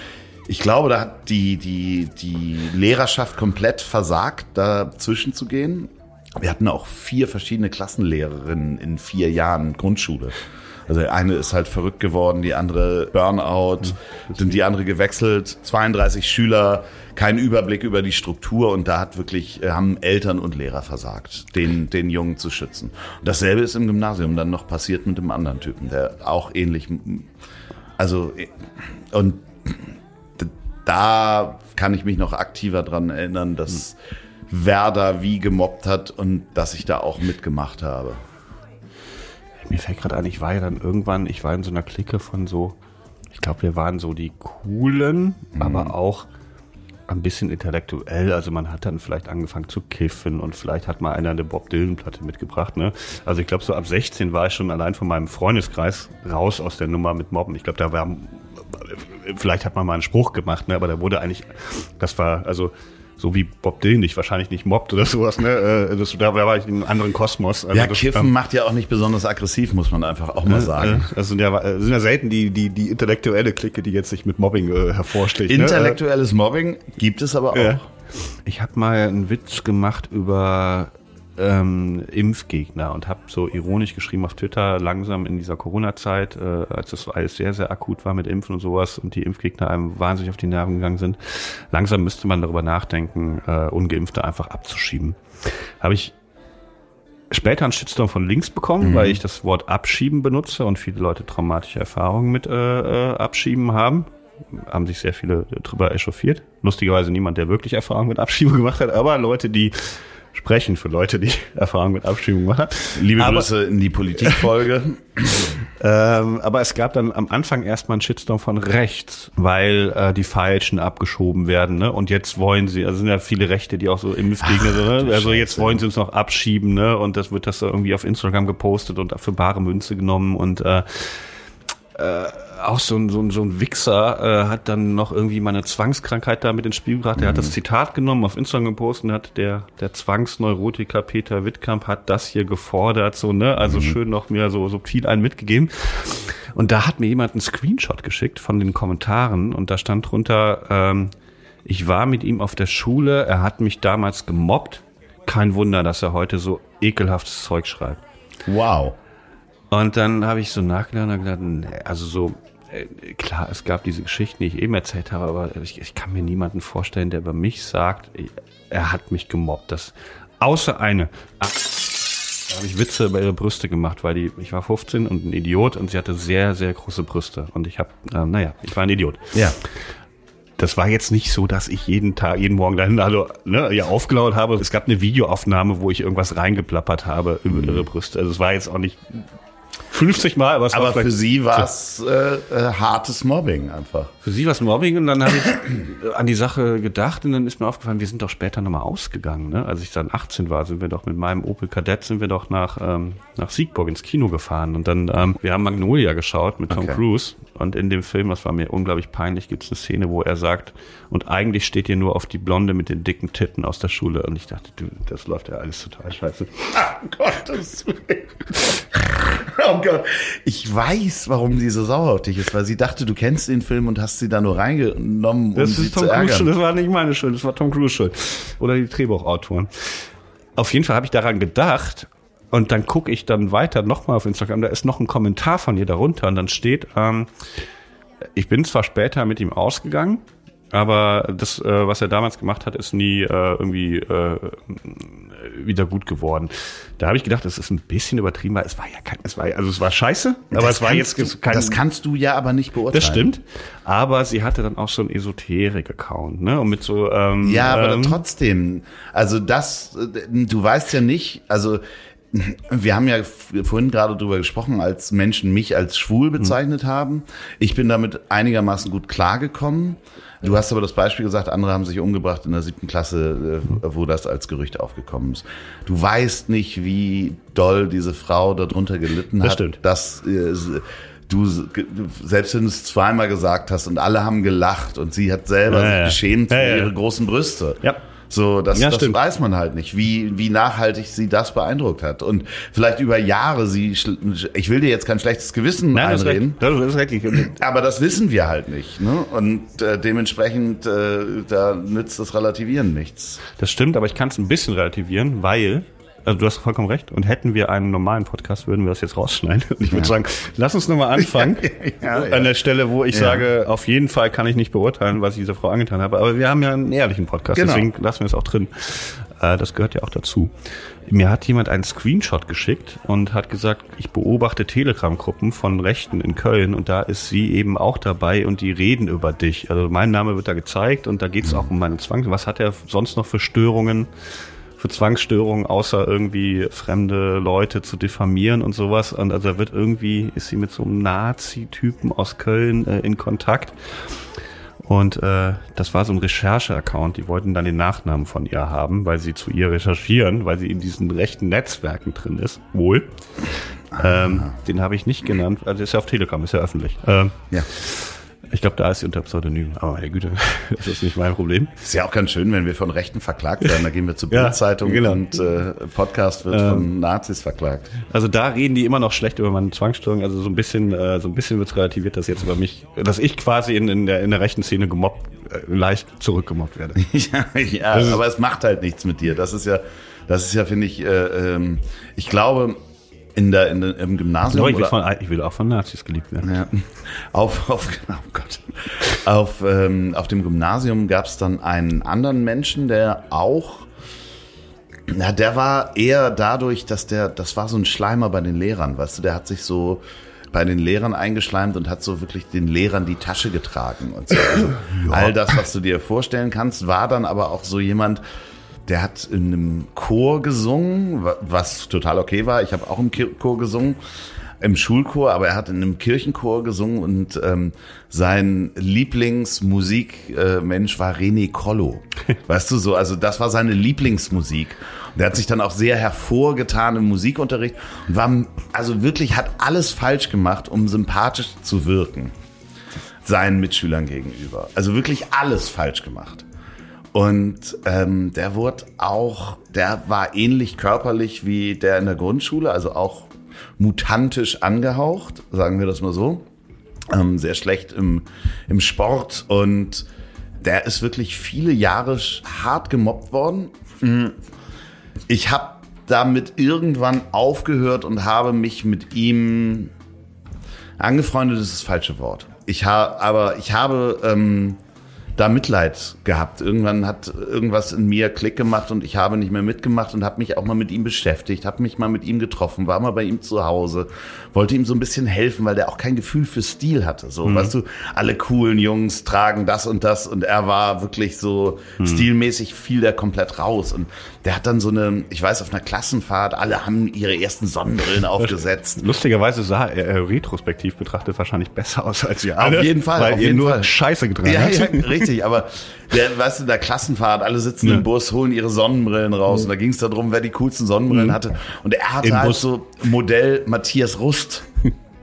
ich glaube, da hat die, die, die Lehrerschaft komplett versagt, dazwischen zu gehen. Wir hatten auch vier verschiedene Klassenlehrerinnen in vier Jahren Grundschule. Also eine ist halt verrückt geworden, die andere Burnout, sind die andere gewechselt, 32 Schüler, kein Überblick über die Struktur und da hat wirklich, äh, haben Eltern und Lehrer versagt, den, den Jungen zu schützen. Und dasselbe ist im Gymnasium dann noch passiert mit dem anderen Typen, der auch ähnlich, also, äh, und da kann ich mich noch aktiver dran erinnern, dass Werder wie gemobbt hat und dass ich da auch mitgemacht habe. Mir fällt gerade ein, ich war ja dann irgendwann, ich war in so einer Clique von so, ich glaube, wir waren so die coolen, aber auch ein bisschen intellektuell. Also man hat dann vielleicht angefangen zu kiffen und vielleicht hat mal einer eine Bob Dylan-Platte mitgebracht. Ne? Also ich glaube, so ab 16 war ich schon allein von meinem Freundeskreis raus aus der Nummer mit Mobben. Ich glaube, da war, vielleicht hat man mal einen Spruch gemacht, ne? aber da wurde eigentlich, das war, also so wie Bob Dylan dich wahrscheinlich nicht mobbt oder sowas, ne? Äh, Das, da war ich in einem anderen Kosmos. Also Ja, das, Kiffen ähm, macht ja auch nicht besonders aggressiv, muss man einfach auch mal sagen. äh, Das sind ja, äh, sind ja selten die, die, die intellektuelle Clique, die jetzt sich mit Mobbing äh, hervorsticht. Intellektuelles Mobbing gibt es aber auch. Ne? Ja. Ich habe mal einen Witz gemacht über ähm, Impfgegner und habe so ironisch geschrieben auf Twitter, langsam in dieser Corona-Zeit, äh, als das alles sehr, sehr akut war mit Impfen und sowas und die Impfgegner einem wahnsinnig auf die Nerven gegangen sind, langsam müsste man darüber nachdenken, äh, Ungeimpfte einfach abzuschieben. Habe ich später einen Shitstorm von links bekommen, mhm. weil ich das Wort abschieben benutze und viele Leute traumatische Erfahrungen mit äh, äh, Abschieben haben haben sich sehr viele drüber echauffiert. Lustigerweise niemand, der wirklich Erfahrung mit Abschieben <laughs> gemacht hat, aber Leute, die sprechen für Leute, die <laughs> Erfahrung mit Abstimmung machen. Liebe aber, Grüße in die Politikfolge. <clears throat> ähm, aber es gab dann am Anfang erstmal einen Shitstorm von rechts, weil äh, die Falschen abgeschoben werden. Ne? Und jetzt wollen sie, also sind ja viele Rechte, die auch so Impfgegner sind. Ne? Also jetzt wollen sie uns noch abschieben. Ne? Und das wird das irgendwie auf Instagram gepostet und für bare Münze genommen. Und äh, äh, auch so ein, so ein, so ein Wichser äh, hat dann noch irgendwie meine Zwangskrankheit da mit ins Spiel gebracht. Er hat das mhm. Zitat genommen, auf Instagram gepostet und hat der, der Zwangsneurotiker Peter Wittkamp hat das hier gefordert, so, ne? Also mhm. schön noch mir so subtil einen mitgegeben. Und da hat mir jemand einen Screenshot geschickt von den Kommentaren und da stand drunter, ähm, ich war mit ihm auf der Schule, er hat mich damals gemobbt. Kein Wunder, dass er heute so ekelhaftes Zeug schreibt. Wow. Und dann habe ich so nachgedacht und gedacht, nee, also so, klar, es gab diese Geschichten, die ich eben erzählt habe, aber ich, ich kann mir niemanden vorstellen, der über mich sagt, er hat mich gemobbt. Das, außer eine. Da habe ich Witze über ihre Brüste gemacht, weil die, ich war 15 und ein Idiot und sie hatte sehr, sehr große Brüste. Und ich habe, äh, naja, ich war ein Idiot. Ja. Das war jetzt nicht so, dass ich jeden Tag, jeden Morgen dahin, also ne, ja aufgelaut habe. Es gab eine Videoaufnahme, wo ich irgendwas reingeplappert habe über ihre Brüste. Also es war jetzt auch nicht 50 Mal, aber, es aber für sie war es äh, äh, hartes Mobbing einfach. Für sie war es Mobbing und dann habe ich an die Sache gedacht und dann ist mir aufgefallen, wir sind doch später nochmal ausgegangen. Ne? Als ich dann 18 war, sind wir doch mit meinem Opel Kadett sind wir doch nach, ähm, nach Siegburg ins Kino gefahren und dann, ähm, wir haben Magnolia geschaut mit Tom okay. Cruise und in dem Film, das war mir unglaublich peinlich, gibt es eine Szene, wo er sagt, und eigentlich steht ihr nur auf die Blonde mit den dicken Titten aus der Schule und ich dachte, du, das läuft ja alles total scheiße. Ah, Gottes Willen. Oh Gott. Ich weiß, warum sie so sauer auf dich ist, weil sie dachte, du kennst den Film und hast sie da nur reingenommen, um das sie ist Tom zu ärgern. Cruise, das war nicht meine Schuld, das war Tom Cruise Schuld. Oder die Drehbuchautoren. Auf jeden Fall habe ich daran gedacht und dann gucke ich dann weiter nochmal auf Instagram, da ist noch ein Kommentar von ihr darunter und dann steht, ähm, ich bin zwar später mit ihm ausgegangen, aber das, äh, was er damals gemacht hat, ist nie äh, irgendwie äh, wieder gut geworden. Da habe ich gedacht, das ist ein bisschen übertrieben, weil es war ja kein, es war also es war scheiße, aber das es war jetzt du, kein. Das kannst du ja aber nicht beurteilen. Das stimmt. Aber sie hatte dann auch so einen Esoterik-Account, ne? Und mit so. Ähm, ja, aber ähm, trotzdem. Also das, äh, du weißt ja nicht, also wir haben ja vorhin gerade drüber gesprochen, als Menschen mich als schwul bezeichnet mhm. haben. Ich bin damit einigermaßen gut klargekommen. Du hast aber das Beispiel gesagt, andere haben sich umgebracht in der siebten Klasse, äh, wo das als Gerücht aufgekommen ist. Du weißt nicht, wie doll diese Frau darunter gelitten das hat, stimmt. dass äh, du, selbst wenn du es zweimal gesagt hast und alle haben gelacht und sie hat selber ja, sich geschämt ja, für ihre großen Brüste. Ja. So, das, ja, das weiß man halt nicht, wie, wie nachhaltig sie das beeindruckt hat. Und vielleicht über Jahre sie, ich will dir jetzt kein schlechtes Gewissen Nein, einreden. Das ist, das ist aber das wissen wir halt nicht. Ne? Und äh, dementsprechend, äh, da nützt das Relativieren nichts. Das stimmt, aber ich kann es ein bisschen relativieren, weil also du hast vollkommen recht. Und hätten wir einen normalen Podcast, würden wir das jetzt rausschneiden. <laughs> Und ich würde ja. sagen, lass uns nochmal anfangen. <laughs> ja, ja, An der Stelle, wo ich sage, auf jeden Fall kann ich nicht beurteilen, was ich dieser Frau angetan habe. Aber wir haben ja einen ehrlichen Podcast, genau. deswegen lassen wir es auch drin. Äh, das gehört ja auch dazu. Mir hat jemand einen Screenshot geschickt und hat gesagt, ich beobachte Telegram-Gruppen von Rechten in Köln und da ist sie eben auch dabei und die reden über dich. Also mein Name wird da gezeigt und da geht es mhm. auch um meine Zwang. Was hat er sonst noch für Störungen? Für Zwangsstörungen, außer irgendwie fremde Leute zu diffamieren und sowas. Und also da wird irgendwie, ist sie mit so einem Nazi-Typen aus Köln äh, in Kontakt. Und äh, das war so ein Recherche-Account. Die wollten dann den Nachnamen von ihr haben, weil sie zu ihr recherchieren, weil sie in diesen rechten Netzwerken drin ist. Wohl. Ähm, den habe ich nicht genannt. Also ist ja auf Telegram, ist ja öffentlich. Ähm, ja. Ich glaube, da ist sie unter Pseudonym. Aber meine Güte, <laughs> das ist nicht mein Problem. Ist ja auch ganz schön, wenn wir von Rechten verklagt werden. Da gehen wir zur Ja, Bildzeitung genau. und äh, Podcast wird von Nazis verklagt. Also da reden die immer noch schlecht über meine Zwangsstörung. Also so ein bisschen, äh, so ein bisschen wird relativiert, dass jetzt über mich, dass ich quasi in, in, der, in der rechten Szene gemobbt, äh, leicht zurückgemobbt werde. <laughs> Ja, ja aber es macht halt nichts mit dir. Das ist ja, das ist ja, finde ich, äh, ähm, ich glaube, in der, in der, im Gymnasium. Ich will, von, ich will auch von Nazis geliebt werden. Ja. Auf, auf, <laughs> oh Gott. Auf, ähm, auf dem Gymnasium gab es dann einen anderen Menschen, der auch, na, der war eher dadurch, dass der, das war so ein Schleimer bei den Lehrern, weißt du, der hat sich so bei den Lehrern eingeschleimt und hat so wirklich den Lehrern die Tasche getragen und so. Also <clears throat> All das, was du dir vorstellen kannst, war dann aber auch so jemand, der hat in einem Chor gesungen, wa- was total okay war. Ich habe auch im Chor gesungen, im Schulchor, aber er hat in einem Kirchenchor gesungen und ähm, sein Lieblingsmusikmensch war René Collo. <laughs> Weißt du so, also das war seine Lieblingsmusik. Und er hat sich dann auch sehr hervorgetan im Musikunterricht und war also wirklich hat alles falsch gemacht, um sympathisch zu wirken seinen Mitschülern gegenüber. Also wirklich alles falsch gemacht. Und ähm, der wurde auch, der war ähnlich körperlich wie der in der Grundschule, also auch mutantisch angehaucht, sagen wir das mal so. Ähm, sehr schlecht im, im Sport und der ist wirklich viele Jahre hart gemobbt worden. Ich habe damit irgendwann aufgehört und habe mich mit ihm angefreundet ist das falsche Wort. Ich habe, aber ich habe ähm, da Mitleid gehabt. Irgendwann hat irgendwas in mir Klick gemacht und ich habe nicht mehr mitgemacht und habe mich auch mal mit ihm beschäftigt, habe mich mal mit ihm getroffen, war mal bei ihm zu Hause, wollte ihm so ein bisschen helfen, weil der auch kein Gefühl für Stil hatte. So, weißt du, alle coolen Jungs tragen das und das und er war wirklich so stilmäßig fiel der komplett raus und der hat dann so eine, ich weiß, auf einer Klassenfahrt, alle haben ihre ersten Sonnenbrillen <laughs> aufgesetzt. Lustigerweise sah er äh, retrospektiv betrachtet wahrscheinlich besser aus als Auf alle, jeden Fall, weil auf ihr jeden nur Fall. Scheiße getragen Ja, habt. ja, <laughs> richtig, aber der, weißt du, in der Klassenfahrt, alle sitzen im Bus, holen ihre Sonnenbrillen raus und da ging es darum, wer die coolsten Sonnenbrillen hatte. Und er hatte Im halt Bus. so Modell Matthias Rust.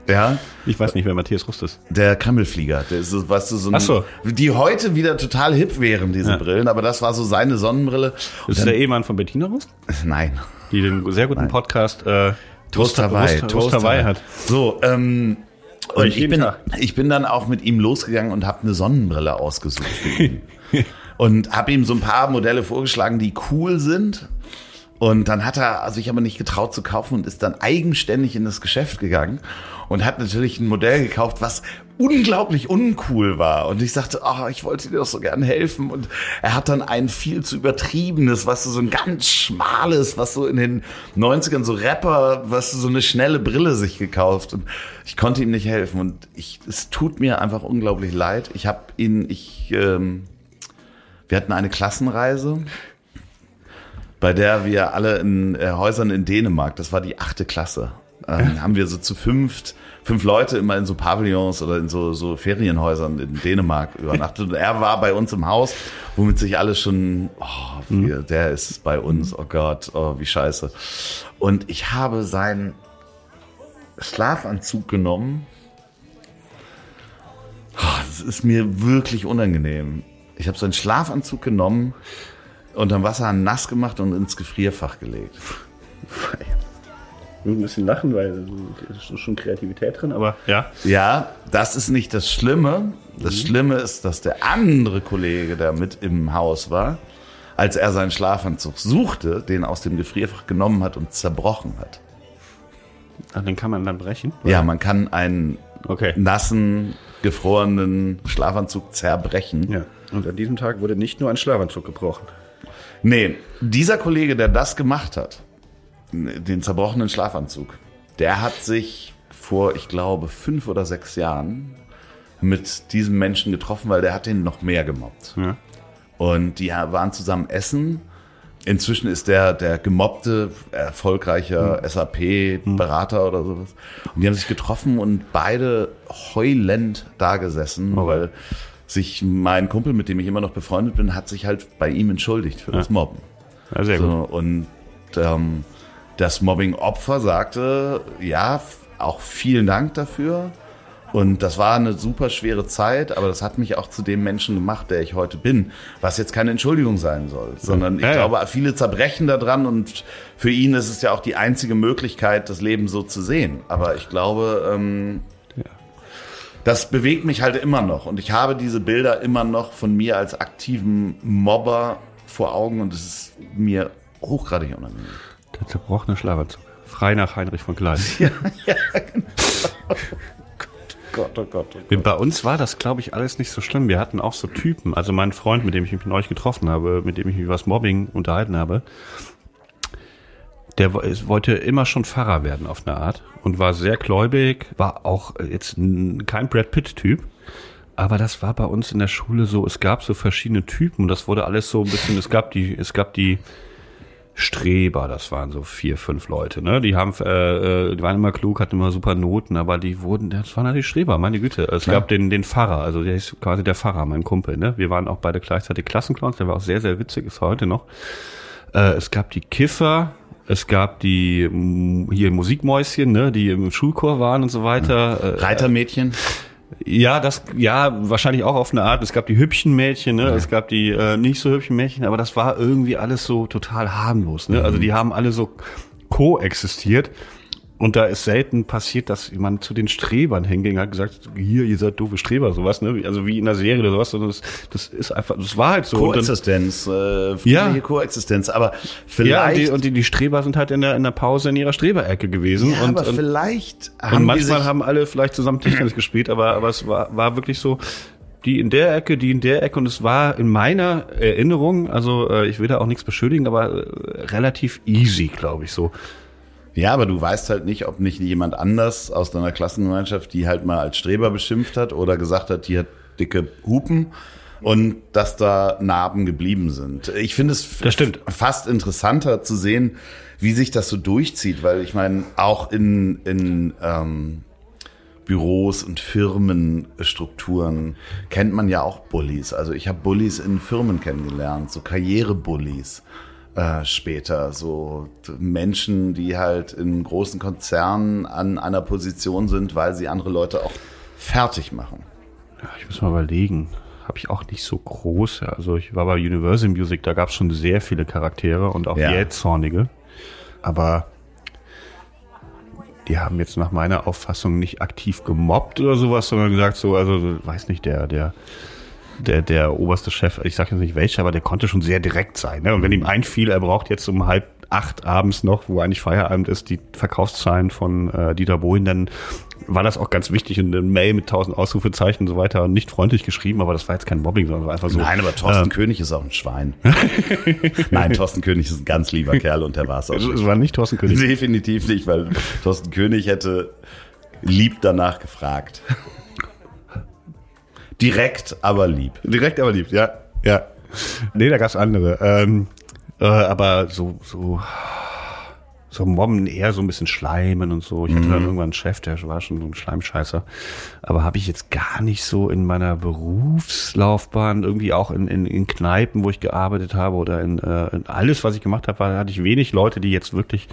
Ja, Ich weiß nicht, wer Matthias Rust ist. der Kremmelflieger. Der ist so, weißt du, so, ein, Ach so. die heute wieder total hip wären, diese Ja. Brillen, aber das war so seine Sonnenbrille. Ist der Ehemann von Bettina Rust, Nein. die den sehr guten Podcast äh, Toast Hawaii. Hat. So, ähm, und ich ich bin, Tag. ich bin dann auch mit ihm losgegangen und habe eine Sonnenbrille ausgesucht für ihn. <laughs> und habe ihm so ein paar Modelle vorgeschlagen, die cool sind. Und dann hat er sich aber nicht getraut zu kaufen und ist dann eigenständig in das Geschäft gegangen und hat natürlich ein Modell gekauft, was unglaublich uncool war. Und ich sagte, oh, ich wollte dir doch so gern helfen. Und er hat dann ein viel zu übertriebenes, was so ein ganz schmales, was so in den 90ern so Rapper, was so eine schnelle Brille sich gekauft. Und ich konnte ihm nicht helfen. Und ich, es tut mir einfach unglaublich leid. Ich habe ihn, ich, ähm, wir hatten eine Klassenreise bei der wir alle in äh, Häusern in Dänemark, das war die achte Klasse, ähm, haben wir so zu fünft, fünf Leute immer in so Pavillons oder in so, so Ferienhäusern in Dänemark übernachtet. Und er war bei uns im Haus, womit sich alle schon, oh, wir, der ist bei uns, oh Gott, oh, wie scheiße. Und ich habe seinen Schlafanzug genommen. Oh, Das ist mir wirklich unangenehm. Ich habe seinen Schlafanzug genommen, unterm Wasser nass gemacht und ins Gefrierfach gelegt. Ich muss ein bisschen lachen, weil es ist schon Kreativität drin, aber ja. Ja, das ist nicht das Schlimme. Das Schlimme ist, dass der andere Kollege, der mit im Haus war, als er seinen Schlafanzug suchte, den aus dem Gefrierfach genommen hat und zerbrochen hat. Ach, den kann man dann brechen. Ja, man kann einen Okay. nassen, gefrorenen Schlafanzug zerbrechen. Ja. Und an diesem Tag wurde nicht nur ein Schlafanzug gebrochen. Nee, dieser Kollege, der das gemacht hat, den zerbrochenen Schlafanzug, der hat sich vor, ich glaube, fünf oder sechs Jahren mit diesem Menschen getroffen, weil der hat den noch mehr gemobbt. Ja. Und die waren zusammen essen. Inzwischen ist der der gemobbte, erfolgreicher SAP-Berater oder sowas. Und die haben sich getroffen und beide heulend da gesessen, Oh. weil sich mein Kumpel, mit dem ich immer noch befreundet bin, hat sich halt bei ihm entschuldigt für das Mobben. ja sehr gut. So, und ähm, das Mobbing-Opfer sagte, ja, auch vielen Dank dafür. Und das war eine super schwere Zeit, aber das hat mich auch zu dem Menschen gemacht, der ich heute bin. Was jetzt keine Entschuldigung sein soll, sondern ich Ja, ja. glaube, viele zerbrechen daran und für ihn ist es ja auch die einzige Möglichkeit, das Leben so zu sehen. Aber ich glaube, ähm, das bewegt mich halt immer noch. Und ich habe diese Bilder immer noch von mir als aktiven Mobber vor Augen und es ist mir hochgradig unangenehm. Der zerbrochene Schlafanzug. Frei nach Heinrich von Klein. <laughs> Gott, oh Gott, oh Bei uns war das, glaube ich, alles nicht so schlimm. Wir hatten auch so Typen. Also mein Freund, mit dem ich mich neulich getroffen habe, mit dem ich mich über das Mobbing unterhalten habe, der wollte immer schon Pfarrer werden auf eine Art und war sehr gläubig, war auch jetzt n- kein Brad Pitt-Typ. Aber das war bei uns in der Schule so, es gab so verschiedene Typen und das wurde alles so ein bisschen, es gab die, es gab die Streber, das waren so vier, fünf Leute, ne? Die haben, äh, äh, die waren immer klug, hatten immer super Noten, aber die wurden, das waren halt die Streber, meine Güte. Es gab den, den Pfarrer, also der ist quasi der Pfarrer, mein Kumpel, ne? Wir waren auch beide gleichzeitig Klassenclowns, der war auch sehr, sehr witzig, ist heute noch. Äh, es gab die Kiffer, es gab die m, hier Musikmäuschen, ne, die im Schulchor waren und so weiter. Äh, Reitermädchen. ja, das, ja, wahrscheinlich auch auf eine Art. Es gab die hübschen Mädchen, ne? Es gab die äh, nicht so hübschen Mädchen, aber das war irgendwie alles so total harmlos, ne? Also die haben alle so koexistiert. Und da ist selten passiert, dass jemand zu den Strebern hinging, hat gesagt, hier, ihr seid doofe Streber, sowas, ne? Also wie in der Serie oder sowas, sondern das, das ist einfach, das war halt so. Und Koexistenz, äh, Ja. Koexistenz. Aber ja, und vielleicht, die, und die, Streber sind halt in der, in der Pause in ihrer Streberecke gewesen. ja, und, aber und, vielleicht Und haben die manchmal haben alle vielleicht zusammen Tischtennis <clears throat> gespielt, aber, aber es war, war wirklich so, die in der Ecke, die in der Ecke und es war in meiner Erinnerung, also äh, ich will da auch nichts beschuldigen, aber äh, relativ easy, glaube ich so. Ja, aber du weißt halt nicht, ob nicht jemand anders aus deiner Klassengemeinschaft die halt mal als Streber beschimpft hat oder gesagt hat, die hat dicke Hupen und dass da Narben geblieben sind. Ich finde es Das stimmt. fast interessanter zu sehen, wie sich das so durchzieht, weil ich meine, auch in, in ähm, Büros und Firmenstrukturen kennt man ja auch Bullies. Also ich habe Bullies in Firmen kennengelernt, so Karrierebullies äh, später, so Menschen, die halt in großen Konzernen an einer Position sind, weil sie andere Leute auch fertig machen. Ja, ich muss mal überlegen. Habe ich auch nicht so groß. Also ich war bei Universal Music, da gab es schon sehr viele Charaktere und auch Ja. jähzornige. Aber die haben jetzt nach meiner Auffassung nicht aktiv gemobbt oder sowas, sondern gesagt so, also weiß nicht, der, der, der, der oberste Chef, ich sage jetzt nicht welcher, aber der konnte schon sehr direkt sein. Ne? Und wenn ihm einfiel, er braucht jetzt um halb acht abends noch, wo eigentlich Feierabend ist, die Verkaufszahlen von äh, Dieter Bohlen, dann war das auch ganz wichtig in eine Mail mit tausend Ausrufezeichen und so weiter und nicht freundlich geschrieben, aber das war jetzt kein Mobbing, sondern einfach so. Nein, aber Thorsten ähm, König ist auch ein Schwein. <laughs> Nein, Thorsten König ist ein ganz lieber Kerl und der war es auch. Es war nicht Thorsten König. Definitiv nicht, weil Thorsten König hätte lieb danach gefragt. Direkt, aber lieb. Direkt aber lieb, ja. Ja. Nee, da gab's andere. Ähm, äh, aber so, so, so Mobben eher so ein bisschen Schleimen und so. Ich hatte dann irgendwann einen Chef, der war schon so ein Schleimscheißer. Aber habe ich jetzt gar nicht so in meiner Berufslaufbahn, irgendwie auch in, in, in Kneipen, wo ich gearbeitet habe oder in, äh, in alles, was ich gemacht habe, hatte ich wenig Leute, die jetzt wirklich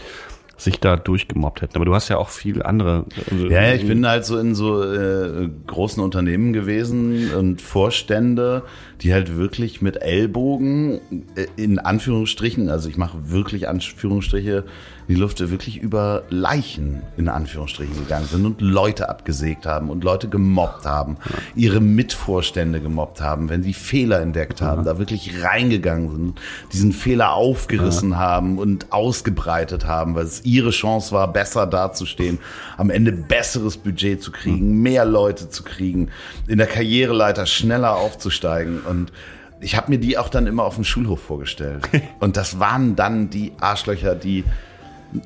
sich da durchgemobbt hätten. Aber du hast ja auch viele andere. also- Ja, ich bin halt so in so äh, großen Unternehmen gewesen und Vorstände, die halt wirklich mit Ellbogen äh, in Anführungsstrichen, also ich mache wirklich Anführungsstriche die Luft, wirklich über Leichen in Anführungsstrichen gegangen sind und Leute abgesägt haben und Leute gemobbt haben, ihre Mitvorstände gemobbt haben, wenn sie Fehler entdeckt haben, da wirklich reingegangen sind, diesen Fehler aufgerissen haben und ausgebreitet haben, weil es ihre Chance war, besser dazustehen, am Ende besseres Budget zu kriegen, mehr Leute zu kriegen, in der Karriereleiter schneller aufzusteigen. Und ich habe mir die auch dann immer auf dem Schulhof vorgestellt. <laughs> Und das waren dann die Arschlöcher, die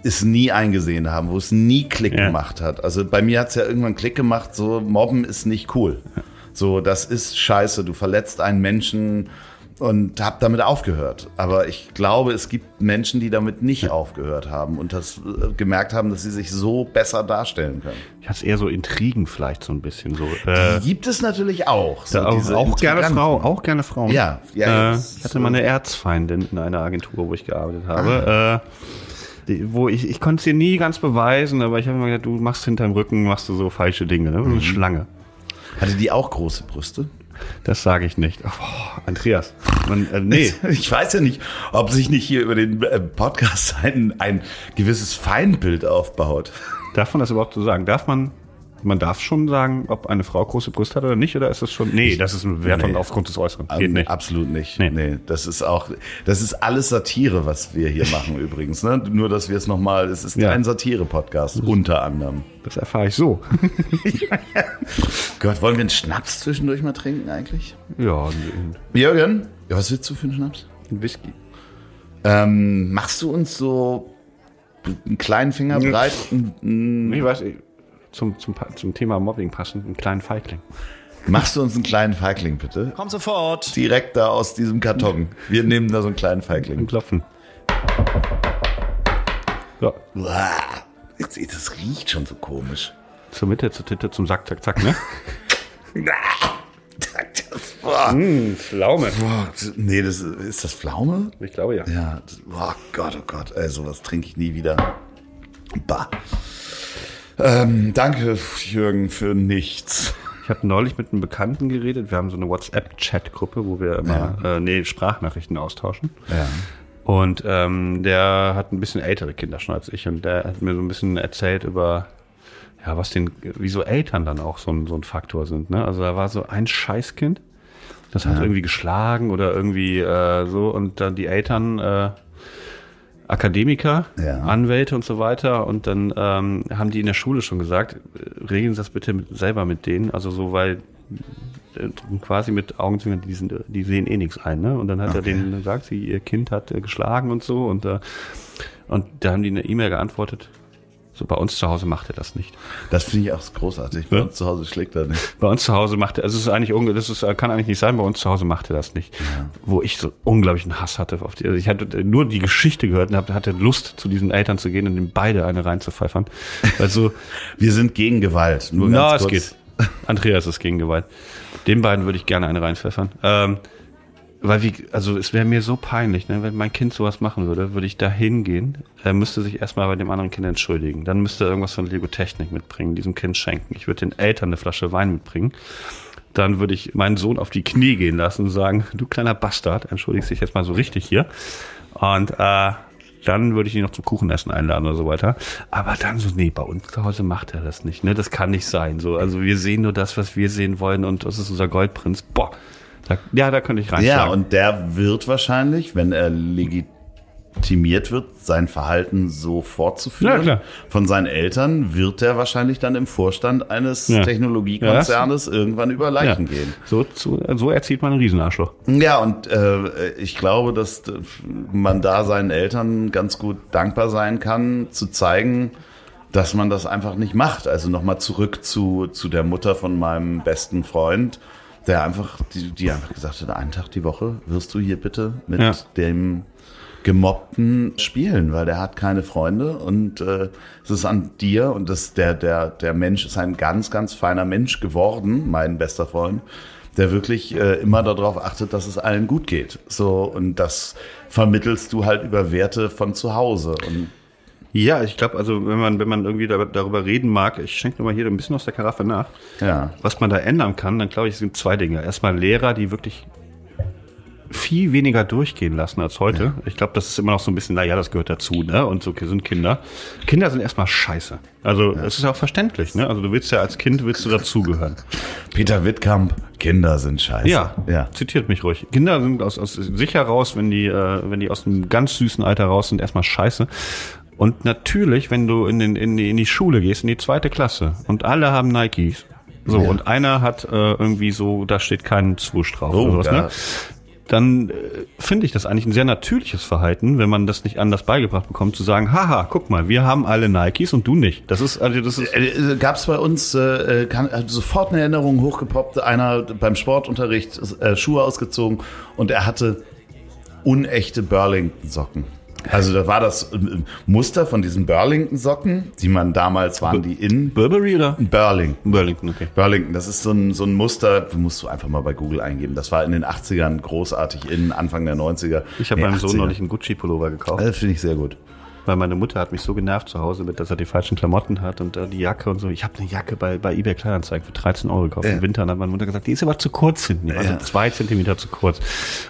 es nie eingesehen haben, wo es nie Klick Ja. gemacht hat. Also bei mir hat es ja irgendwann Klick gemacht, so Mobben ist nicht cool. So, das ist scheiße, du verletzt einen Menschen und hab damit aufgehört. Aber ich glaube, es gibt Menschen, die damit nicht aufgehört haben und das äh, gemerkt haben, dass sie sich so besser darstellen können. Ich hatte eher so Intrigen vielleicht so ein bisschen so. Äh, Die gibt es natürlich auch. So Ja, auch, auch gerne. Frau, auch gerne Frauen. Ja, ja, ja, äh, ich hatte mal eine Erzfeindin in einer Agentur, wo ich gearbeitet habe. Äh, Die, wo ich, ich konnte es dir nie ganz beweisen, aber ich habe immer gesagt, du machst hinterm Rücken, machst du so falsche Dinge, ne? Eine Schlange. Hatte die auch große Brüste? Das sage ich nicht. Oh, Andreas, man, äh, nee. <laughs> Ich weiß ja nicht, ob sich nicht hier über den äh, Podcast ein, ein gewisses Feindbild aufbaut. Darf man das überhaupt so sagen? Darf man, man darf schon sagen, ob eine Frau große Brüste hat oder nicht, oder ist das schon, nee, das ist eine Bewertung Nee. aufgrund des Äußeren. Geht Ähm, nicht. Absolut nicht. Nee. Nee. das ist auch, das ist alles Satire, was wir hier machen <laughs> übrigens. Ne? Nur, dass wir es nochmal, es ist Ja. ein Satire-Podcast, unter anderem. Das erfahre ich so. <laughs> Gott, wollen wir einen Schnaps zwischendurch mal trinken eigentlich? ja, ein Jürgen, was willst du für einen Schnaps? ein Whisky. Ähm, machst du uns so einen kleinen Finger breit? Ich weiß, zum, zum, zum Thema Mobbing passend, einen kleinen Feigling. Machst du uns einen kleinen Feigling, bitte? Komm sofort. Direkt da aus diesem Karton. Wir nehmen da so einen kleinen Ein Feigling. Klopfen. So, das das riecht schon so komisch. zur Mitte, zur Titte, zum Sack, zack, zack, ne? <laughs> Das, boah. Pflaume. Boah, nee, das ist, ist das Pflaume? Ich glaube ja. Ja, das, oh Gott, oh Gott, ey, sowas trinke ich nie wieder. Bah. Ähm, danke, Jürgen, für nichts. Ich habe neulich mit einem Bekannten geredet. Wir haben so eine WhatsApp-Chat-Gruppe, wo wir immer äh, nee, Sprachnachrichten austauschen. Ja. Und ähm, der hat ein bisschen ältere Kinder schon als ich und der hat mir so ein bisschen erzählt über ja, was den, wieso Eltern dann auch so ein, so ein Faktor sind. Ne? Also da war so ein Scheißkind, das hat irgendwie geschlagen oder irgendwie äh, so und dann die Eltern äh, Akademiker, Ja. Anwälte und so weiter und dann ähm, haben die in der Schule schon gesagt, äh, regeln Sie das bitte mit, selber mit denen, also so, weil äh, quasi mit Augenzwinkern, die, sind, die sehen eh nichts ein, ne? Und dann hat er denen gesagt, sie, ihr Kind hat äh, geschlagen und so und äh, und da haben die eine E-Mail geantwortet. So bei uns zu Hause macht er das nicht. Das finde ich auch großartig. Bei Ja. uns zu Hause schlägt er nicht. Bei uns zu Hause macht er, also es ist eigentlich unge, das ist, kann eigentlich nicht sein, bei uns zu Hause macht er das nicht. Wo ich so unglaublichen Hass hatte auf die, also ich hatte nur die Geschichte gehört und hatte Lust, zu diesen Eltern zu gehen und den beide eine reinzupfeifern. Weil so, <laughs> Wir sind gegen Gewalt. Nur ganz na, es geht. Andreas ist gegen Gewalt. Den beiden würde ich gerne eine reinpfeffern. Ähm, weil wie, also es wäre mir so peinlich, ne, wenn mein Kind sowas machen würde, würde ich da hingehen, er müsste sich erstmal bei dem anderen Kind entschuldigen. Dann müsste er irgendwas von Lego Technik mitbringen, diesem Kind schenken. Ich würde den Eltern eine Flasche Wein mitbringen. Dann würde ich meinen Sohn auf die Knie gehen lassen und sagen, du kleiner Bastard, entschuldigst dich jetzt mal so richtig hier. Und äh, dann würde ich ihn noch zum Kuchenessen einladen oder so weiter. Aber dann so, nee, bei uns zu Hause macht er das nicht. Ne? Das kann nicht sein. So, also wir sehen nur das, was wir sehen wollen und das ist unser Goldprinz. Boah, da, ja, da könnte ich Ja, reinschlagen. und der wird wahrscheinlich, wenn er legitimiert wird, sein Verhalten so fortzuführen Ja, klar. von seinen Eltern, wird er wahrscheinlich dann im Vorstand eines Ja. Technologiekonzernes irgendwann über ja. Leichen gehen. So, zu, so erzieht man einen Riesenarschloch. Ja, und äh, ich glaube, dass man da seinen Eltern ganz gut dankbar sein kann, zu zeigen, dass man das einfach nicht macht. Also nochmal zurück zu, zu der Mutter von meinem besten Freund, der einfach, die, die einfach gesagt hat, einen Tag die Woche wirst du hier bitte mit Ja. dem Gemobbten spielen, weil der hat keine Freunde und äh, es ist an dir und das, der, der, der Mensch ist ein ganz, ganz feiner Mensch geworden, mein bester Freund, der wirklich äh, immer darauf achtet, dass es allen gut geht. So, und das vermittelst du halt über Werte von zu Hause. Und Ja, ich glaube, also wenn man, wenn man irgendwie da- darüber reden mag, ich schenke mal hier ein bisschen aus der Karaffe nach, ja, was man da ändern kann, dann glaube ich, es sind zwei Dinge. Erstmal Lehrer, die wirklich viel weniger durchgehen lassen als heute. Ich glaube, das ist immer noch so ein bisschen, naja, das gehört dazu, ne? Und so sind Kinder. Kinder sind erstmal scheiße. Also es ist ja auch verständlich, ne? Also du willst ja als Kind willst du dazugehören. Peter Wittkamp, Kinder sind scheiße. Ja, ja. zitiert mich ruhig. Kinder sind aus, aus sich heraus, wenn die, äh, wenn die aus einem ganz süßen Alter raus sind, erstmal scheiße. Und natürlich, wenn du in, den, in, die, in die Schule gehst, in die zweite Klasse und alle haben Nikes. So, Ja. und einer hat äh, irgendwie so, da steht kein Swoosh drauf Oh, oder sowas, ne? Dann äh, finde ich das eigentlich ein sehr natürliches Verhalten, wenn man das nicht anders beigebracht bekommt, zu sagen, haha, guck mal, wir haben alle Nikes und du nicht. Das ist, also das ist. Äh, Gab es bei uns äh, kann, hat sofort eine Erinnerung hochgepoppt, einer beim Sportunterricht äh, Schuhe ausgezogen und er hatte unechte Burlington-Socken. Also da war das äh, Muster von diesen Burlington-Socken, die man damals waren die in Burberry oder? Burlington. Burlington, okay. Burlington, das ist so ein, so ein Muster, musst du einfach mal bei Google eingeben. Das war in den 80ern großartig, in Anfang der 90er. Ich habe Nee, meinem Sohn 80er. neulich einen Gucci-Pullover gekauft. Das finde ich sehr gut. weil meine Mutter hat mich so genervt zu Hause mit, dass er die falschen Klamotten hat und äh, die Jacke und so. Ich habe eine Jacke bei, bei eBay Kleinanzeigen für 13 Euro gekauft. Ja. Im Winter und hat meine Mutter gesagt, die ist aber zu kurz hinten. War Ja. zwei Zentimeter zu kurz.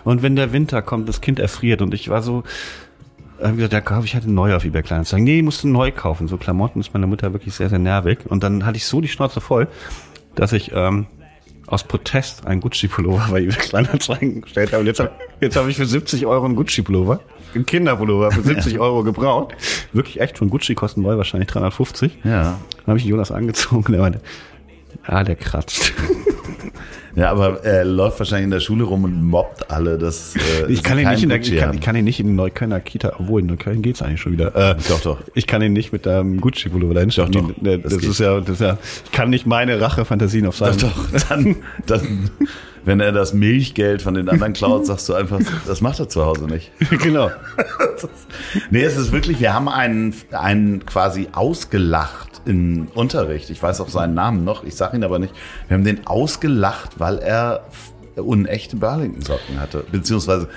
Und wenn der Winter kommt, das Kind erfriert und ich war so, hab ich gesagt, ja, kaufe ich eine neue auf eBay Kleinanzeigen. Nee, musst du neu kaufen. So Klamotten ist meine Mutter wirklich sehr, sehr nervig. Und dann hatte ich so die Schnauze voll, dass ich ähm, aus Protest einen Gucci-Pullover bei eBay Kleinanzeigen gestellt habe. Und jetzt habe jetzt hab ich für 70 Euro einen Gucci-Pullover, einen Kinderpullover für 70 <laughs> Euro gebraucht. Wirklich echt von Gucci kosten neu wahrscheinlich 350. Ja. Dann habe ich den Jonas angezogen und der meinte, ah, der kratzt. <laughs> Ja, aber er läuft wahrscheinlich in der Schule rum und mobbt alle. Das, äh, Ich kann ihn nicht in der, ich kann, ich kann ihn nicht in Neuköllner Kita, obwohl in Neukölln geht's eigentlich schon wieder. Äh, Doch, doch. Ich kann ihn nicht mit einem Gucci-Pullover dahin. Doch, doch. Das Das, ist ja, das ist ja, ich kann nicht meine Rachefantasien auf seinem. Doch, doch. Dann, dann, wenn er das Milchgeld von den anderen klaut, sagst du einfach, das macht er zu Hause nicht. <laughs> genau. <laughs> Nee, es ist wirklich, wir haben einen, einen quasi ausgelacht im Unterricht. Ich weiß auch seinen Namen noch, ich sage ihn aber nicht. Wir haben den ausgelacht, weil er unechte Burlington-Socken hatte. Beziehungsweise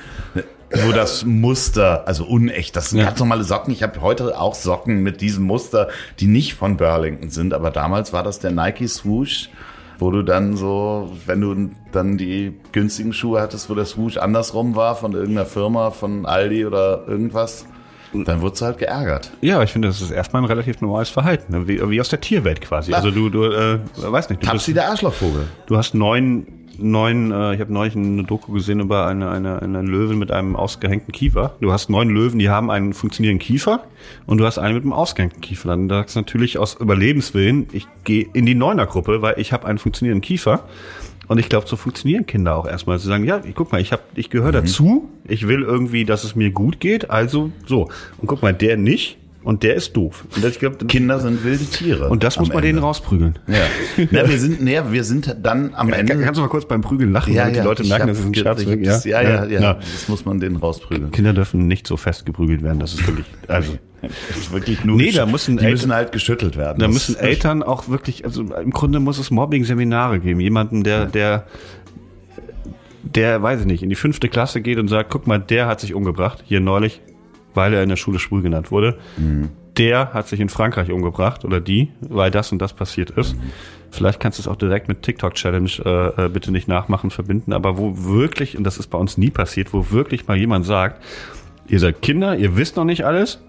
wo das Muster, also unecht, das sind Ja. ganz normale Socken. Ich habe heute auch Socken mit diesem Muster, die nicht von Burlington sind, aber damals war das der Nike Swoosh, wo du dann so, wenn du dann die günstigen Schuhe hattest, wo der Swoosh andersrum war von irgendeiner Firma, von Aldi oder irgendwas, dann wurdest du halt geärgert. Ja, ich finde, das ist erstmal ein relativ normales Verhalten, ne? wie, wie aus der Tierwelt quasi. Also du, du, äh, weiß nicht, du, Tapsi bist, der Arschlochvogel. du hast neun, neun, äh, ich habe neulich eine Doku gesehen über eine, eine, eine Löwen mit einem ausgehängten Kiefer. Du hast neun Löwen, die haben einen funktionierenden Kiefer und du hast einen mit einem ausgehängten Kiefer. Dann sagst du natürlich aus Überlebenswillen, ich gehe in die Neunergruppe, weil ich habe einen funktionierenden Kiefer. Und ich glaube, so funktionieren Kinder auch erstmal. Sie sagen, ja, ich, guck mal, ich hab, ich gehöre dazu, ich will irgendwie, dass es mir gut geht, also so. Und guck mal, der nicht und der ist doof. Und ich glaub, Kinder sind wilde Tiere. und das muss man Ende. denen rausprügeln. Ja. Na, wir sind, nee, wir sind dann am Ende. Kannst du mal kurz beim Prügeln lachen, damit die Leute merken, dass es ein Scherz ist? ja, ja, ja, Ja. Das muss man denen rausprügeln. Kinder dürfen nicht so fest geprügelt werden, das ist wirklich, also. Das ist wirklich nur. Nee, da müssen die Eltern- müssen halt geschüttelt werden. Da müssen Eltern auch wirklich, also im Grunde muss es Mobbing-Seminare geben. Jemanden, der, der, der, weiß ich nicht, in die fünfte Klasse geht und sagt, guck mal, der hat sich umgebracht, hier neulich, weil er in der Schule schwul genannt wurde. Der hat sich in Frankreich umgebracht oder die, weil das und das passiert ist. Vielleicht kannst du es auch direkt mit TikTok-Challenge äh, äh, bitte nicht nachmachen, verbinden, aber wo wirklich, und das ist bei uns nie passiert, wo wirklich mal jemand sagt, ihr seid Kinder, ihr wisst noch nicht alles,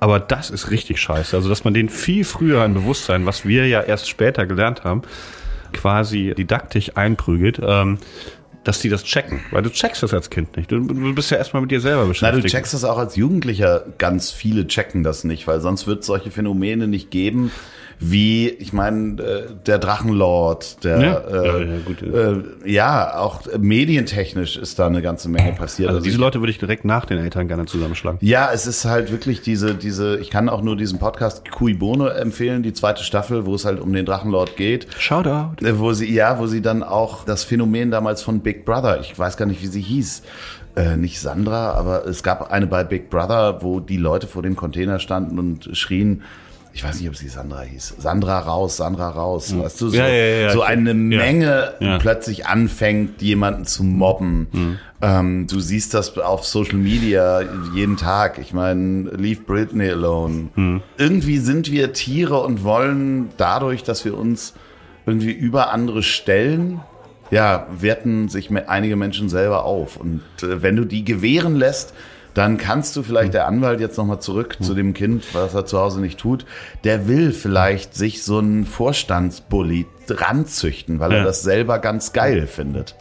aber das ist richtig scheiße. Also, dass man denen viel früher ein Bewusstsein, was wir ja erst später gelernt haben, quasi didaktisch einprügelt, ähm, dass die das checken. Weil du checkst das als Kind nicht. Du, du bist ja erstmal mit dir selber Na, beschäftigt. du checkst das auch als Jugendlicher. Ganz viele checken das nicht, weil sonst wird es solche Phänomene nicht geben, wie, ich meine, äh, der Drachenlord, der, Ja. äh, Ja, ja, gut. Äh, ja, auch medientechnisch ist da eine ganze Menge passiert. also, diese ich- Leute würde ich direkt nach den Eltern gerne zusammenschlagen. Ja, es ist halt wirklich diese, diese, ich kann auch nur diesen Podcast Cui Bono empfehlen, die zweite Staffel, wo es halt um den Drachenlord geht. Shoutout. Äh, Wo sie, ja, wo sie dann auch das Phänomen damals von Big Brother, ich weiß gar nicht, wie sie hieß, äh, nicht Sandra, aber es gab eine bei Big Brother, wo die Leute vor dem Container standen und schrien, ich weiß nicht, ob sie Sandra hieß. Sandra raus, Sandra raus. Weißt du, so, Ja, ja, ja, so eine Menge plötzlich anfängt, jemanden zu mobben. Ähm, du siehst das auf Social Media jeden Tag. Ich meine, leave Britney alone. Irgendwie sind wir Tiere und wollen dadurch, dass wir uns irgendwie über andere stellen, ja, werten sich einige Menschen selber auf. Und äh, wenn du die gewähren lässt, dann kannst du vielleicht der Anwalt jetzt nochmal zurück zu dem Kind, was er zu Hause nicht tut, der will vielleicht sich so einen Vorstandsbully ranzüchten, weil er Ja. das selber ganz geil findet.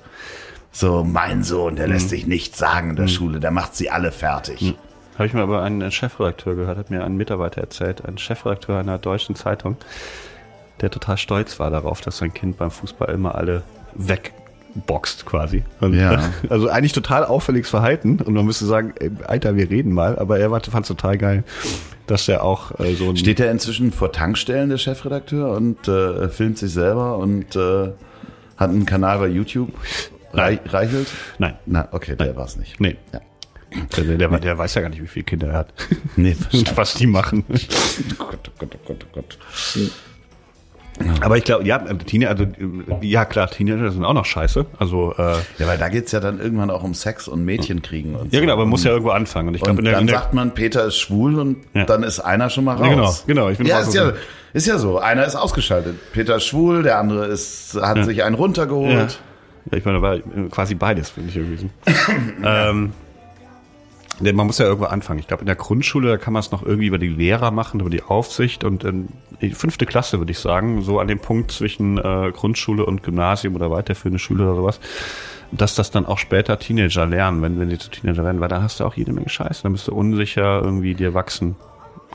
So, mein Sohn, der lässt sich nichts sagen in der Schule, der macht sie alle fertig. Habe ich mal aber einen Chefredakteur gehört, hat mir ein Mitarbeiter erzählt, ein Chefredakteur einer deutschen Zeitung, der total stolz war darauf, dass sein Kind beim Fußball immer alle wegboxt quasi. Und, Ja. <laughs> Also eigentlich total auffälliges Verhalten und man müsste sagen, ey, Alter, wir reden mal, aber er fand es total geil, dass er auch äh, so ein Steht er inzwischen vor Tankstellen, der Chefredakteur, und äh, filmt sich selber und äh, hat einen Kanal bei YouTube? Rei Reichelt? Nein. Na, okay, der war's nicht. Nee. Ja. Der, der, der weiß ja gar nicht, wie viele Kinder er hat. Nee, <laughs> Und was die machen. Oh <laughs> Gott, oh Gott, oh Gott, oh Gott. Aber ich glaube, ja, Teenager, also, ja klar, Teenager sind auch noch scheiße. Also, äh, Ja, weil da geht's ja dann irgendwann auch um Sex und Mädchenkriegen und ja so. genau, aber man muss ja irgendwo anfangen. Und ich glaube, Und in der, dann sagt man, Peter ist schwul und Ja. dann ist einer schon mal raus. Ja, genau, genau, ich bin ja, ist ja, ist ja so. Einer ist ausgeschaltet. Peter ist schwul, der andere ist, hat sich einen ja. runtergeholt. ja, ich meine, da war quasi beides, finde ich irgendwie. <laughs> ähm, denn man muss ja irgendwo anfangen. Ich glaube, in der Grundschule, da kann man es noch irgendwie über die Lehrer machen, über die Aufsicht und in die fünfte Klasse, würde ich sagen, so an dem Punkt zwischen äh, Grundschule und Gymnasium oder weiterführende Schule oder sowas, dass das dann auch später Teenager lernen, wenn, wenn die zu Teenager werden, weil da hast du auch jede Menge Scheiße. Dann bist du unsicher, irgendwie dir wachsen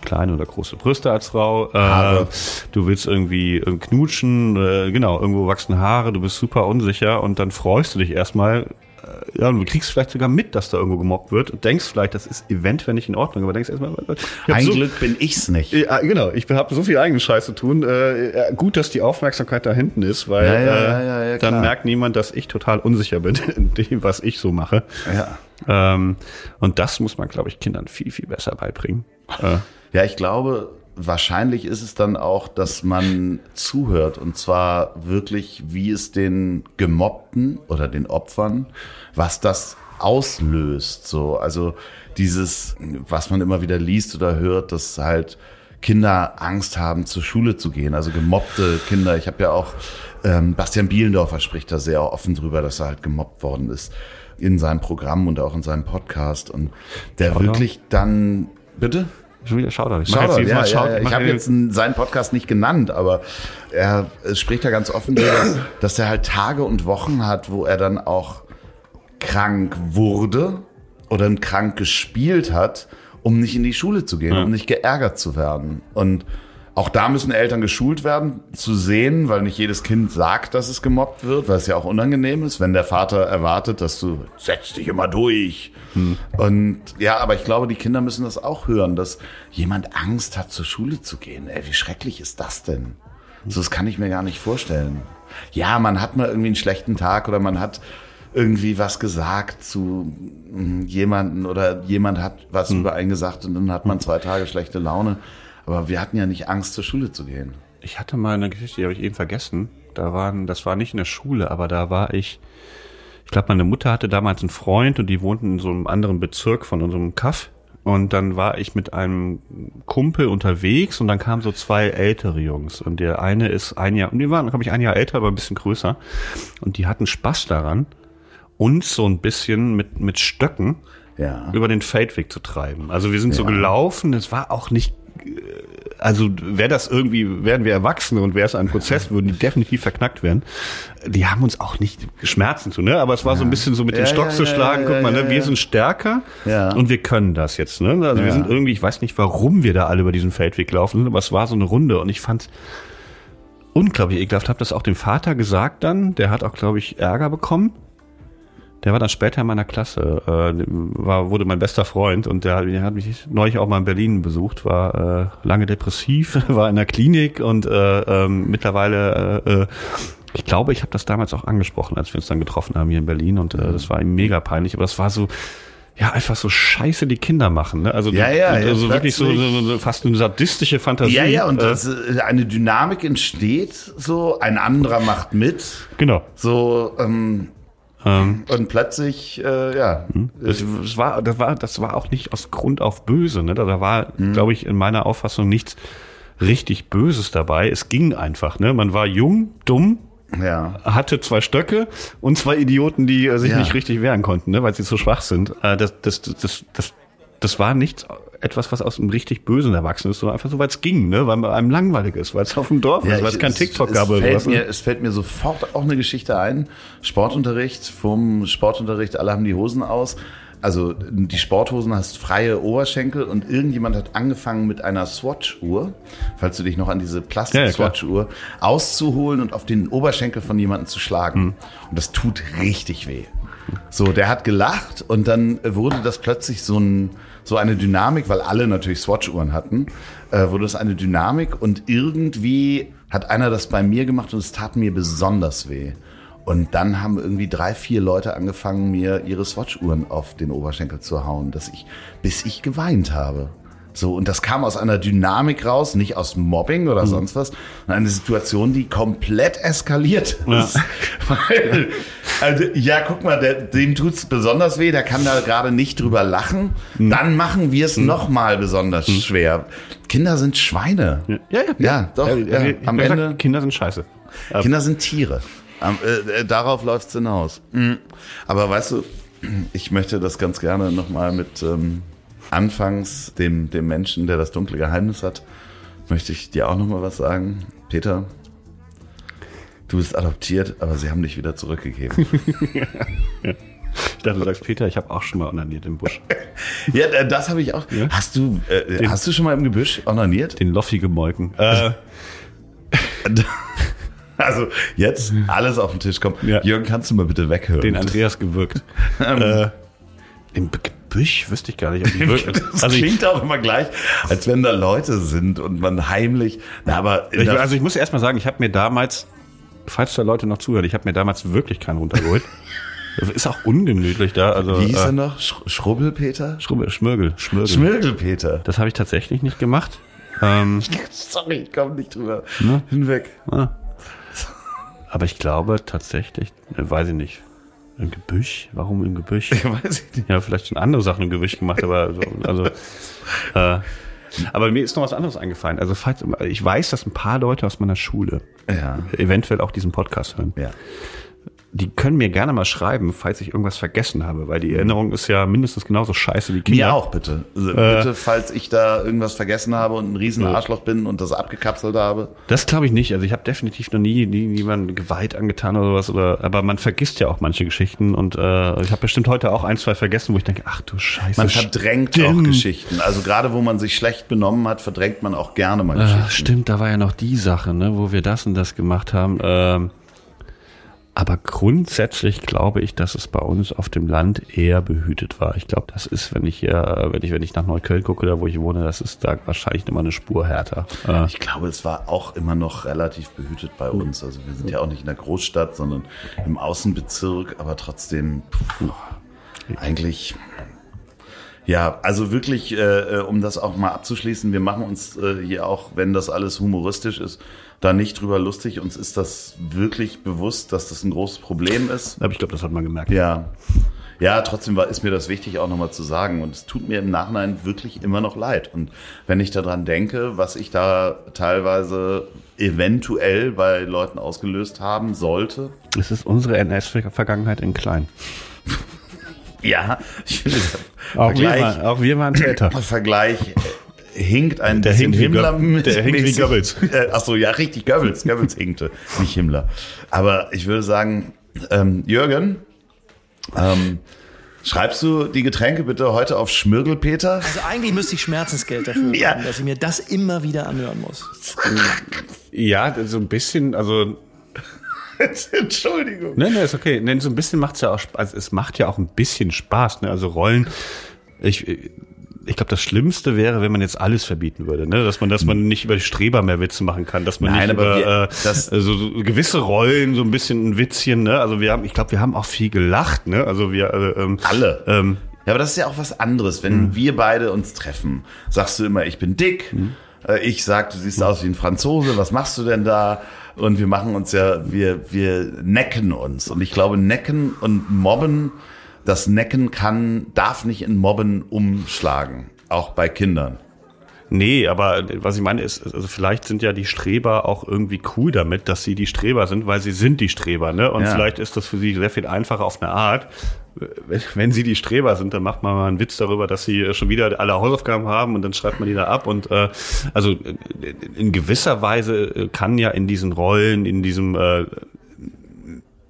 kleine oder große Brüste als Frau. Äh, du willst irgendwie äh, knutschen, äh, genau, irgendwo wachsen Haare, du bist super unsicher und dann freust du dich erstmal. Ja, und du kriegst vielleicht sogar mit, dass da irgendwo gemobbt wird und denkst vielleicht, das ist eventuell nicht in Ordnung, aber denkst erstmal, Ein so, Glück bin ich's nicht. ja, genau, ich habe so viel eigenen Scheiß zu tun. Äh, gut, dass die Aufmerksamkeit da hinten ist, weil Ja, ja, äh, dann merkt niemand, dass ich total unsicher bin <laughs> in dem, was ich so mache. Ja. Ähm, und das muss man, glaube ich, Kindern viel, viel besser beibringen. Äh, Ja, ich glaube, wahrscheinlich ist es dann auch, dass man zuhört und zwar wirklich, wie es den Gemobbten oder den Opfern, was das auslöst. So, also dieses, was man immer wieder liest oder hört, dass halt Kinder Angst haben, zur Schule zu gehen. Also gemobbte Kinder. Ich habe ja auch ähm, Bastian Bielendorfer spricht da sehr offen drüber, dass er halt gemobbt worden ist in seinem Programm und auch in seinem Podcast und der Shoutout. wirklich dann bitte schon wieder Shoutout. Ich Shoutout, ja, Mal ja, Shout- ja. Ich habe jetzt- einen, seinen Podcast nicht genannt, aber er spricht da ganz offen drüber, dass er halt Tage und Wochen hat, wo er dann auch krank wurde oder krank gespielt hat, um nicht in die Schule zu gehen, um nicht geärgert zu werden. Und auch da müssen Eltern geschult werden, zu sehen, weil nicht jedes Kind sagt, dass es gemobbt wird, weil es ja auch unangenehm ist, wenn der Vater erwartet, dass du setz dich immer durch. Und ja, aber ich glaube, die Kinder müssen das auch hören, dass jemand Angst hat, zur Schule zu gehen. Ey, wie schrecklich ist das denn? So, das kann ich mir gar nicht vorstellen. Ja, man hat mal irgendwie einen schlechten Tag oder man hat irgendwie was gesagt zu mm, jemanden oder jemand hat was über einen gesagt und dann hat man zwei Tage schlechte Laune. Aber wir hatten ja nicht Angst, zur Schule zu gehen. Ich hatte mal eine Geschichte, die habe ich eben vergessen. Da waren, das war nicht in der Schule, aber da war ich. Ich glaube, meine Mutter hatte damals einen Freund und die wohnten in so einem anderen Bezirk von unserem Kaff. Und dann war ich mit einem Kumpel unterwegs und dann kamen so zwei ältere Jungs. Und der eine ist ein Jahr, und die waren, glaube ich, ein Jahr älter, aber ein bisschen größer. Und die hatten Spaß daran, uns so ein bisschen mit, mit Stöcken Ja. über den Feldweg zu treiben. Also wir sind so gelaufen, es war auch nicht, also wäre das irgendwie, wären wir Erwachsene und wäre es ein Prozess, würden die definitiv verknackt werden. Die haben uns auch nicht Schmerzen zu, ne? Aber es war so ein bisschen so mit dem Ja, Stock ja, zu ja, schlagen, ja, guck mal, ja, ne? Wir ja. sind stärker Ja. und wir können das jetzt, ne? Also wir Ja. sind irgendwie, ich weiß nicht, warum wir da alle über diesen Feldweg laufen, aber es war so eine Runde und ich fand unglaublich ekelhaft. Hab das auch dem Vater gesagt dann. Der hat auch, glaube ich, Ärger bekommen. Der war dann später in meiner Klasse, äh, war, wurde mein bester Freund und der, der hat mich neulich auch mal in Berlin besucht, war äh, lange depressiv, <laughs> war in der Klinik und äh, ähm, mittlerweile, äh, äh, ich glaube, ich habe das damals auch angesprochen, als wir uns dann getroffen haben hier in Berlin und äh, das war ihm mega peinlich, aber das war so, ja, einfach so scheiße die Kinder machen, ne? Also, Ja, ja, ja, also wirklich so, so, so fast eine sadistische Fantasie. Ja, ja, und äh, das, eine Dynamik entsteht so, ein anderer macht mit, genau. so, ähm, Ähm, und plötzlich, äh, ja, Das, das war, das war, das war auch nicht aus Grund auf böse. Ne? Da, da war, glaube ich, in meiner Auffassung nichts richtig Böses dabei. Es ging einfach. Ne? Man war jung, dumm, ja. hatte zwei Stöcke und zwei Idioten, die äh, sich Ja. nicht richtig wehren konnten, ne? weil sie so schwach sind. Äh, das, das, das, das, das war nichts, etwas, was aus einem richtig bösen Erwachsenen ist, sondern einfach so, weil es ging, ne? weil einem langweilig ist, weil es auf dem Dorf ist, weil es kein es- TikTok es gab oder fällt ne? mir, Es fällt mir sofort auch eine Geschichte ein. Sportunterricht, vom Sportunterricht, alle haben die Hosen aus. Also die Sporthosen hast freie Oberschenkel und irgendjemand hat angefangen mit einer Swatch-Uhr, falls du dich noch an diese Ja, ja, Plastik-Swatch-Uhr, auszuholen und auf den Oberschenkel von jemandem zu schlagen. Hm. Und das tut richtig weh. So, der hat gelacht und dann wurde das plötzlich so, ein, so eine Dynamik, weil alle natürlich Swatch-Uhren hatten, äh, wurde das eine Dynamik und irgendwie hat einer das bei mir gemacht und es tat mir besonders weh. Und dann haben irgendwie drei, vier Leute angefangen, mir ihre Swatch-Uhren auf den Oberschenkel zu hauen, dass ich, bis ich geweint habe. So, und das kam aus einer Dynamik raus, nicht aus Mobbing oder sonst was, sondern eine Situation, die komplett eskaliert ist. <laughs> Weil, also, ja, guck mal, der, dem tut's besonders weh, der kann da gerade nicht drüber lachen. Dann machen wir es noch mal besonders schwer. Kinder sind Schweine. Ja, ja, Ja, doch, ich ja, hab am gesagt, Ende- Kinder sind scheiße. Kinder sind Tiere. Am, äh, äh, darauf läuft's hinaus. Mhm. Aber weißt du, ich möchte das ganz gerne nochmal mit ähm, anfangs dem, dem Menschen, der das dunkle Geheimnis hat, möchte ich dir auch nochmal was sagen. Peter, du bist adoptiert, aber sie haben dich wieder zurückgegeben. <laughs> Ich dachte, du sagst, Peter, ich habe auch schon mal onaniert im Busch. <laughs> ja, äh, das habe ich auch. Hast du, äh, hast du schon mal im Gebüsch onaniert? Den Loffi gemolken. Äh, <laughs> Also jetzt alles auf den Tisch kommt. Ja. Jürgen, kannst du mal bitte weghören? den Andreas gewirkt. äh, Im Gebüsch wüsste ich gar nicht. Ob die wirken. <laughs> Das also, ich, klingt auch immer gleich, als wenn da Leute sind und man heimlich. Na, aber ich, also ich muss erst mal sagen, ich habe mir damals, falls da Leute noch zuhören, ich habe mir damals wirklich keinen runtergeholt. <laughs> Ist auch ungemütlich da. Also, wie hieß äh, er noch? Sch Schrubbelpeter? Schrubbel, Schmirgel, Schmirgel. Schmirgelpeter. Das habe ich tatsächlich nicht gemacht. Ähm, <laughs> Sorry, ich komme nicht drüber hinweg. aber ich glaube tatsächlich, äh, weiß ich nicht. Im Gebüsch? Warum im Gebüsch? <laughs> Weiß ich nicht. Ja, vielleicht schon andere Sachen im Gebüsch gemacht, aber so, also <laughs> äh, aber mir ist noch was anderes eingefallen. Also falls, ich weiß, dass ein paar Leute aus meiner Schule Ja. eventuell auch diesen Podcast hören. Ja. Die können mir gerne mal schreiben, falls ich irgendwas vergessen habe, weil die Erinnerung ist ja mindestens genauso scheiße wie Kinder. Mir auch, bitte. Also, bitte, falls ich da irgendwas vergessen habe und ein riesen Arschloch bin und das abgekapselt habe. Das glaube ich nicht. Also ich habe definitiv noch nie, nie niemandem Gewalt angetan oder sowas. Oder, aber man vergisst ja auch manche Geschichten und äh, ich habe bestimmt heute auch ein, zwei vergessen, wo ich denke, ach du Scheiße. Man verdrängt auch stimmt. Geschichten. Also gerade wo man sich schlecht benommen hat, verdrängt man auch gerne mal Geschichten. stimmt, da war ja noch die Sache, ne, wo wir das und das gemacht haben. Ähm, aber grundsätzlich glaube ich, dass es bei uns auf dem Land eher behütet war. Ich glaube, das ist, wenn ich hier, wenn ich, wenn ich nach Neukölln gucke, da wo ich wohne, das ist da wahrscheinlich immer eine Spur härter. Ich glaube, es war auch immer noch relativ behütet bei uns. Also wir sind ja auch nicht in der Großstadt, sondern im Außenbezirk, aber trotzdem puh, eigentlich. Ja, also wirklich, äh, äh, um das auch mal abzuschließen, wir machen uns äh, hier auch, wenn das alles humoristisch ist, da nicht drüber lustig. Uns ist das wirklich bewusst, dass das ein großes Problem ist. aber ich glaube, das hat man gemerkt. Ja. Ja, trotzdem war, ist mir das wichtig auch nochmal zu sagen. Und es tut mir im Nachhinein wirklich immer noch leid. Und wenn ich daran denke, was ich da teilweise eventuell bei Leuten ausgelöst haben sollte. Es ist unsere NS-Vergangenheit in klein. <laughs> Ja, ich finde, Auch wir, waren, auch wir waren Täter. Vergleich hinkt ein Der bisschen hinkt wie Himmler. Goebbels. Der hinkt wie. Goebbels. <laughs> Äh, Ach so, ja, richtig, Goebbels. Goebbels hinkte, nicht Himmler. Aber ich würde sagen, ähm, Jürgen, ähm, schreibst du die Getränke bitte heute auf Schmirgelpeter? Also eigentlich müsste ich Schmerzensgeld dafür <laughs> bekommen, Ja. dass ich mir das immer wieder anhören muss. Ja, so ein bisschen, also <laughs> Entschuldigung. Ne, ne, ist okay. Ne, so ein bisschen macht's ja auch, also es macht ja auch ein bisschen Spaß, ne? Also Rollen, ich, ich glaube, das Schlimmste wäre, wenn man jetzt alles verbieten würde, ne? Dass man, dass man nicht über die Streber mehr Witze machen kann, dass man Nein, nicht aber über wir- äh, das- so, so gewisse Rollen, so ein bisschen ein Witzchen, ne? Also wir haben, ich glaube, wir haben auch viel gelacht, ne? Also wir äh, ähm, Alle. Ähm, Ja, aber das ist ja auch was anderes. Wenn wir beide uns treffen, sagst du immer, ich bin dick. Äh, Ich sag, du siehst aus wie ein Franzose. Was machst du denn da? Und wir machen uns ja, wir, wir necken uns. Und ich glaube, necken und mobben, das Necken kann, darf nicht in Mobben umschlagen. Auch bei Kindern. Nee, aber was ich meine ist, also vielleicht sind ja die Streber auch irgendwie cool damit, dass sie die Streber sind, weil sie sind die Streber, ne? Und Ja. vielleicht ist das für sie sehr viel einfacher auf eine Art. Wenn- sie die Streber sind, dann macht man mal einen Witz darüber, dass sie schon wieder alle Hausaufgaben haben und dann schreibt man die da ab. Und äh, also äh, in gewisser Weise äh, kann ja in diesen Rollen, in diesem äh,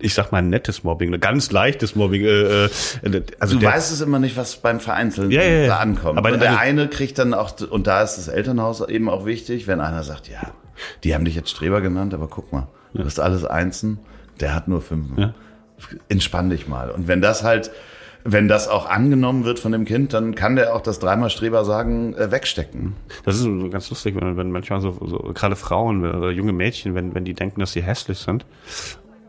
ich sag mal nettes Mobbing, ein ganz leichtes Mobbing. Äh, äh, also Du weißt es immer nicht, was beim Vereinzelten Ja, ja, ja. da ankommt. Aber Aber der eine kriegt dann auch, und da ist das Elternhaus eben auch wichtig, wenn einer sagt, ja, die haben dich jetzt Streber genannt, aber guck mal, du hast alles Einsen, der hat nur Fünfen. Ja. Entspann dich mal. Und wenn das halt, wenn das auch angenommen wird von dem Kind, dann kann der auch das dreimal Streber sagen, äh, wegstecken. Das ist so ganz lustig, wenn, wenn manchmal so, so gerade Frauen oder junge Mädchen, wenn, wenn die denken, dass sie hässlich sind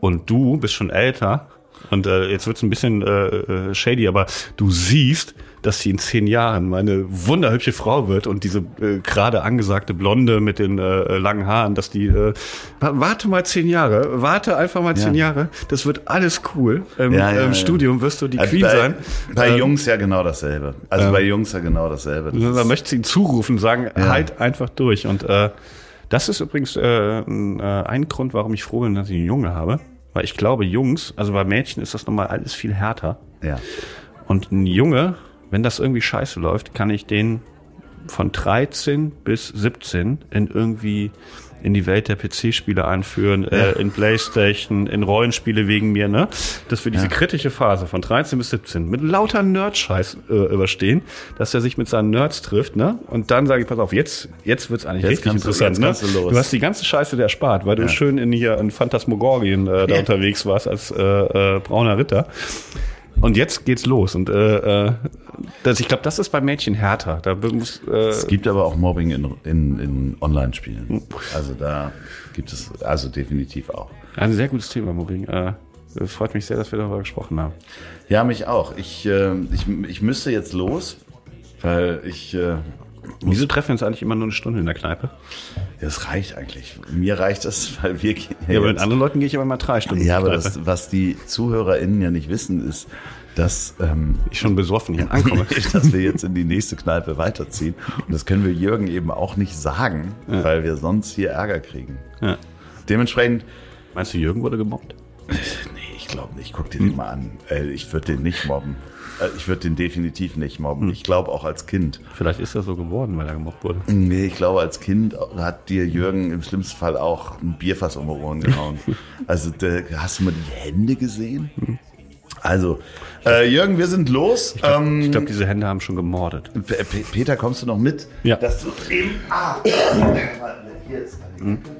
und du bist schon älter und äh, jetzt wird's ein bisschen äh, äh, shady, aber du siehst, dass sie in zehn Jahren meine wunderhübsche Frau wird und diese äh, gerade angesagte Blonde mit den äh, langen Haaren, dass die, äh, warte mal zehn Jahre, warte einfach mal zehn Ja. Jahre, das wird alles cool. Im, Ja, ja, im ja. Studium wirst du die Also Queen bei, sein. Bei Ähm, Jungs ja genau dasselbe. Also ähm, bei Jungs ja genau dasselbe. Das Man möchte ihnen zurufen, sagen, halt einfach durch. Und äh, das ist übrigens äh, ein, äh, ein Grund, warum ich froh bin, dass ich einen Junge habe. Weil ich glaube, Jungs, also bei Mädchen ist das nochmal alles viel härter. ja. Und ein Junge, wenn das irgendwie scheiße läuft, kann ich den von 13 bis 17 in irgendwie in die Welt der PC-Spiele einführen, äh, in Playstation, in Rollenspiele wegen mir, ne? Dass wir diese kritische Phase von 13 bis 17 mit lauter Nerd-Scheiß äh, überstehen, dass er sich mit seinen Nerds trifft, ne? Und dann sage ich, pass auf, jetzt, jetzt wird's eigentlich Jetzt richtig du- interessant, ne? du los. Du hast die ganze Scheiße dir erspart, weil du schön in hier in Phantasmagorien äh, da unterwegs warst als äh, äh, brauner Ritter. Und jetzt geht's los. Und äh, äh, das, ich glaube, das ist bei Mädchen härter. Da muss, äh, Es gibt aber auch Mobbing in, in, in Online-Spielen. Also da gibt es also definitiv auch. ein sehr gutes Thema, Mobbing. Äh, freut mich sehr, dass wir darüber gesprochen haben. Ja, mich auch. Ich, äh, ich, ich müsste jetzt los, weil ich. Äh, Wieso treffen wir uns eigentlich immer nur eine Stunde in der Kneipe? das reicht eigentlich. Mir reicht das, <laughs> weil wir gehen Ja, aber mit anderen Leuten gehe ich aber mal drei Stunden Ja, aber das, was die ZuhörerInnen ja nicht wissen, ist, dass, ähm, ich schon besoffen hier <laughs> ankomme. dass wir jetzt in die nächste Kneipe weiterziehen. Und das können wir Jürgen eben auch nicht sagen, weil wir sonst hier Ärger kriegen. ja. Dementsprechend, Meinst du, Jürgen wurde gemobbt? nee, ich glaube nicht. Guck dir den mal an. Ich würde den nicht mobben. Äh, Ich würde den definitiv nicht mobben. Ich glaube auch als Kind. Vielleicht ist er so geworden, weil er gemobbt wurde. Nee, ich glaube, als Kind hat dir Jürgen im schlimmsten Fall auch ein Bierfass um die Ohren gehauen. <laughs> Also, da, hast du mal die Hände gesehen? Also, äh, Jürgen, wir sind los. ähm, Ich glaube, diese Hände haben schon gemordet. P- Peter, kommst du noch mit? Ja. Dass du eben. Ah, hier ist deine Kippe.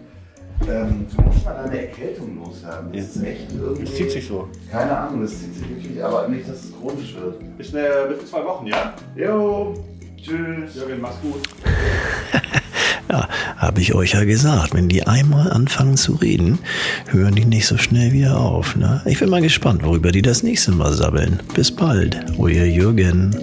Ähm, du musst mal deine Erkältung loswerden. Das ist echt irgendwie. Das zieht sich so. Keine Ahnung, das zieht sich wirklich, aber nicht, dass es chronisch wird. Bis, eine, bis in zwei Wochen, ja? Jo, tschüss. Jürgen, mach's gut. <laughs> Ja, habe ich euch ja gesagt, wenn die einmal anfangen zu reden, hören die nicht so schnell wieder auf. Ne? Ich bin mal gespannt, worüber die das nächste Mal sabbeln. Bis bald, euer Jürgen.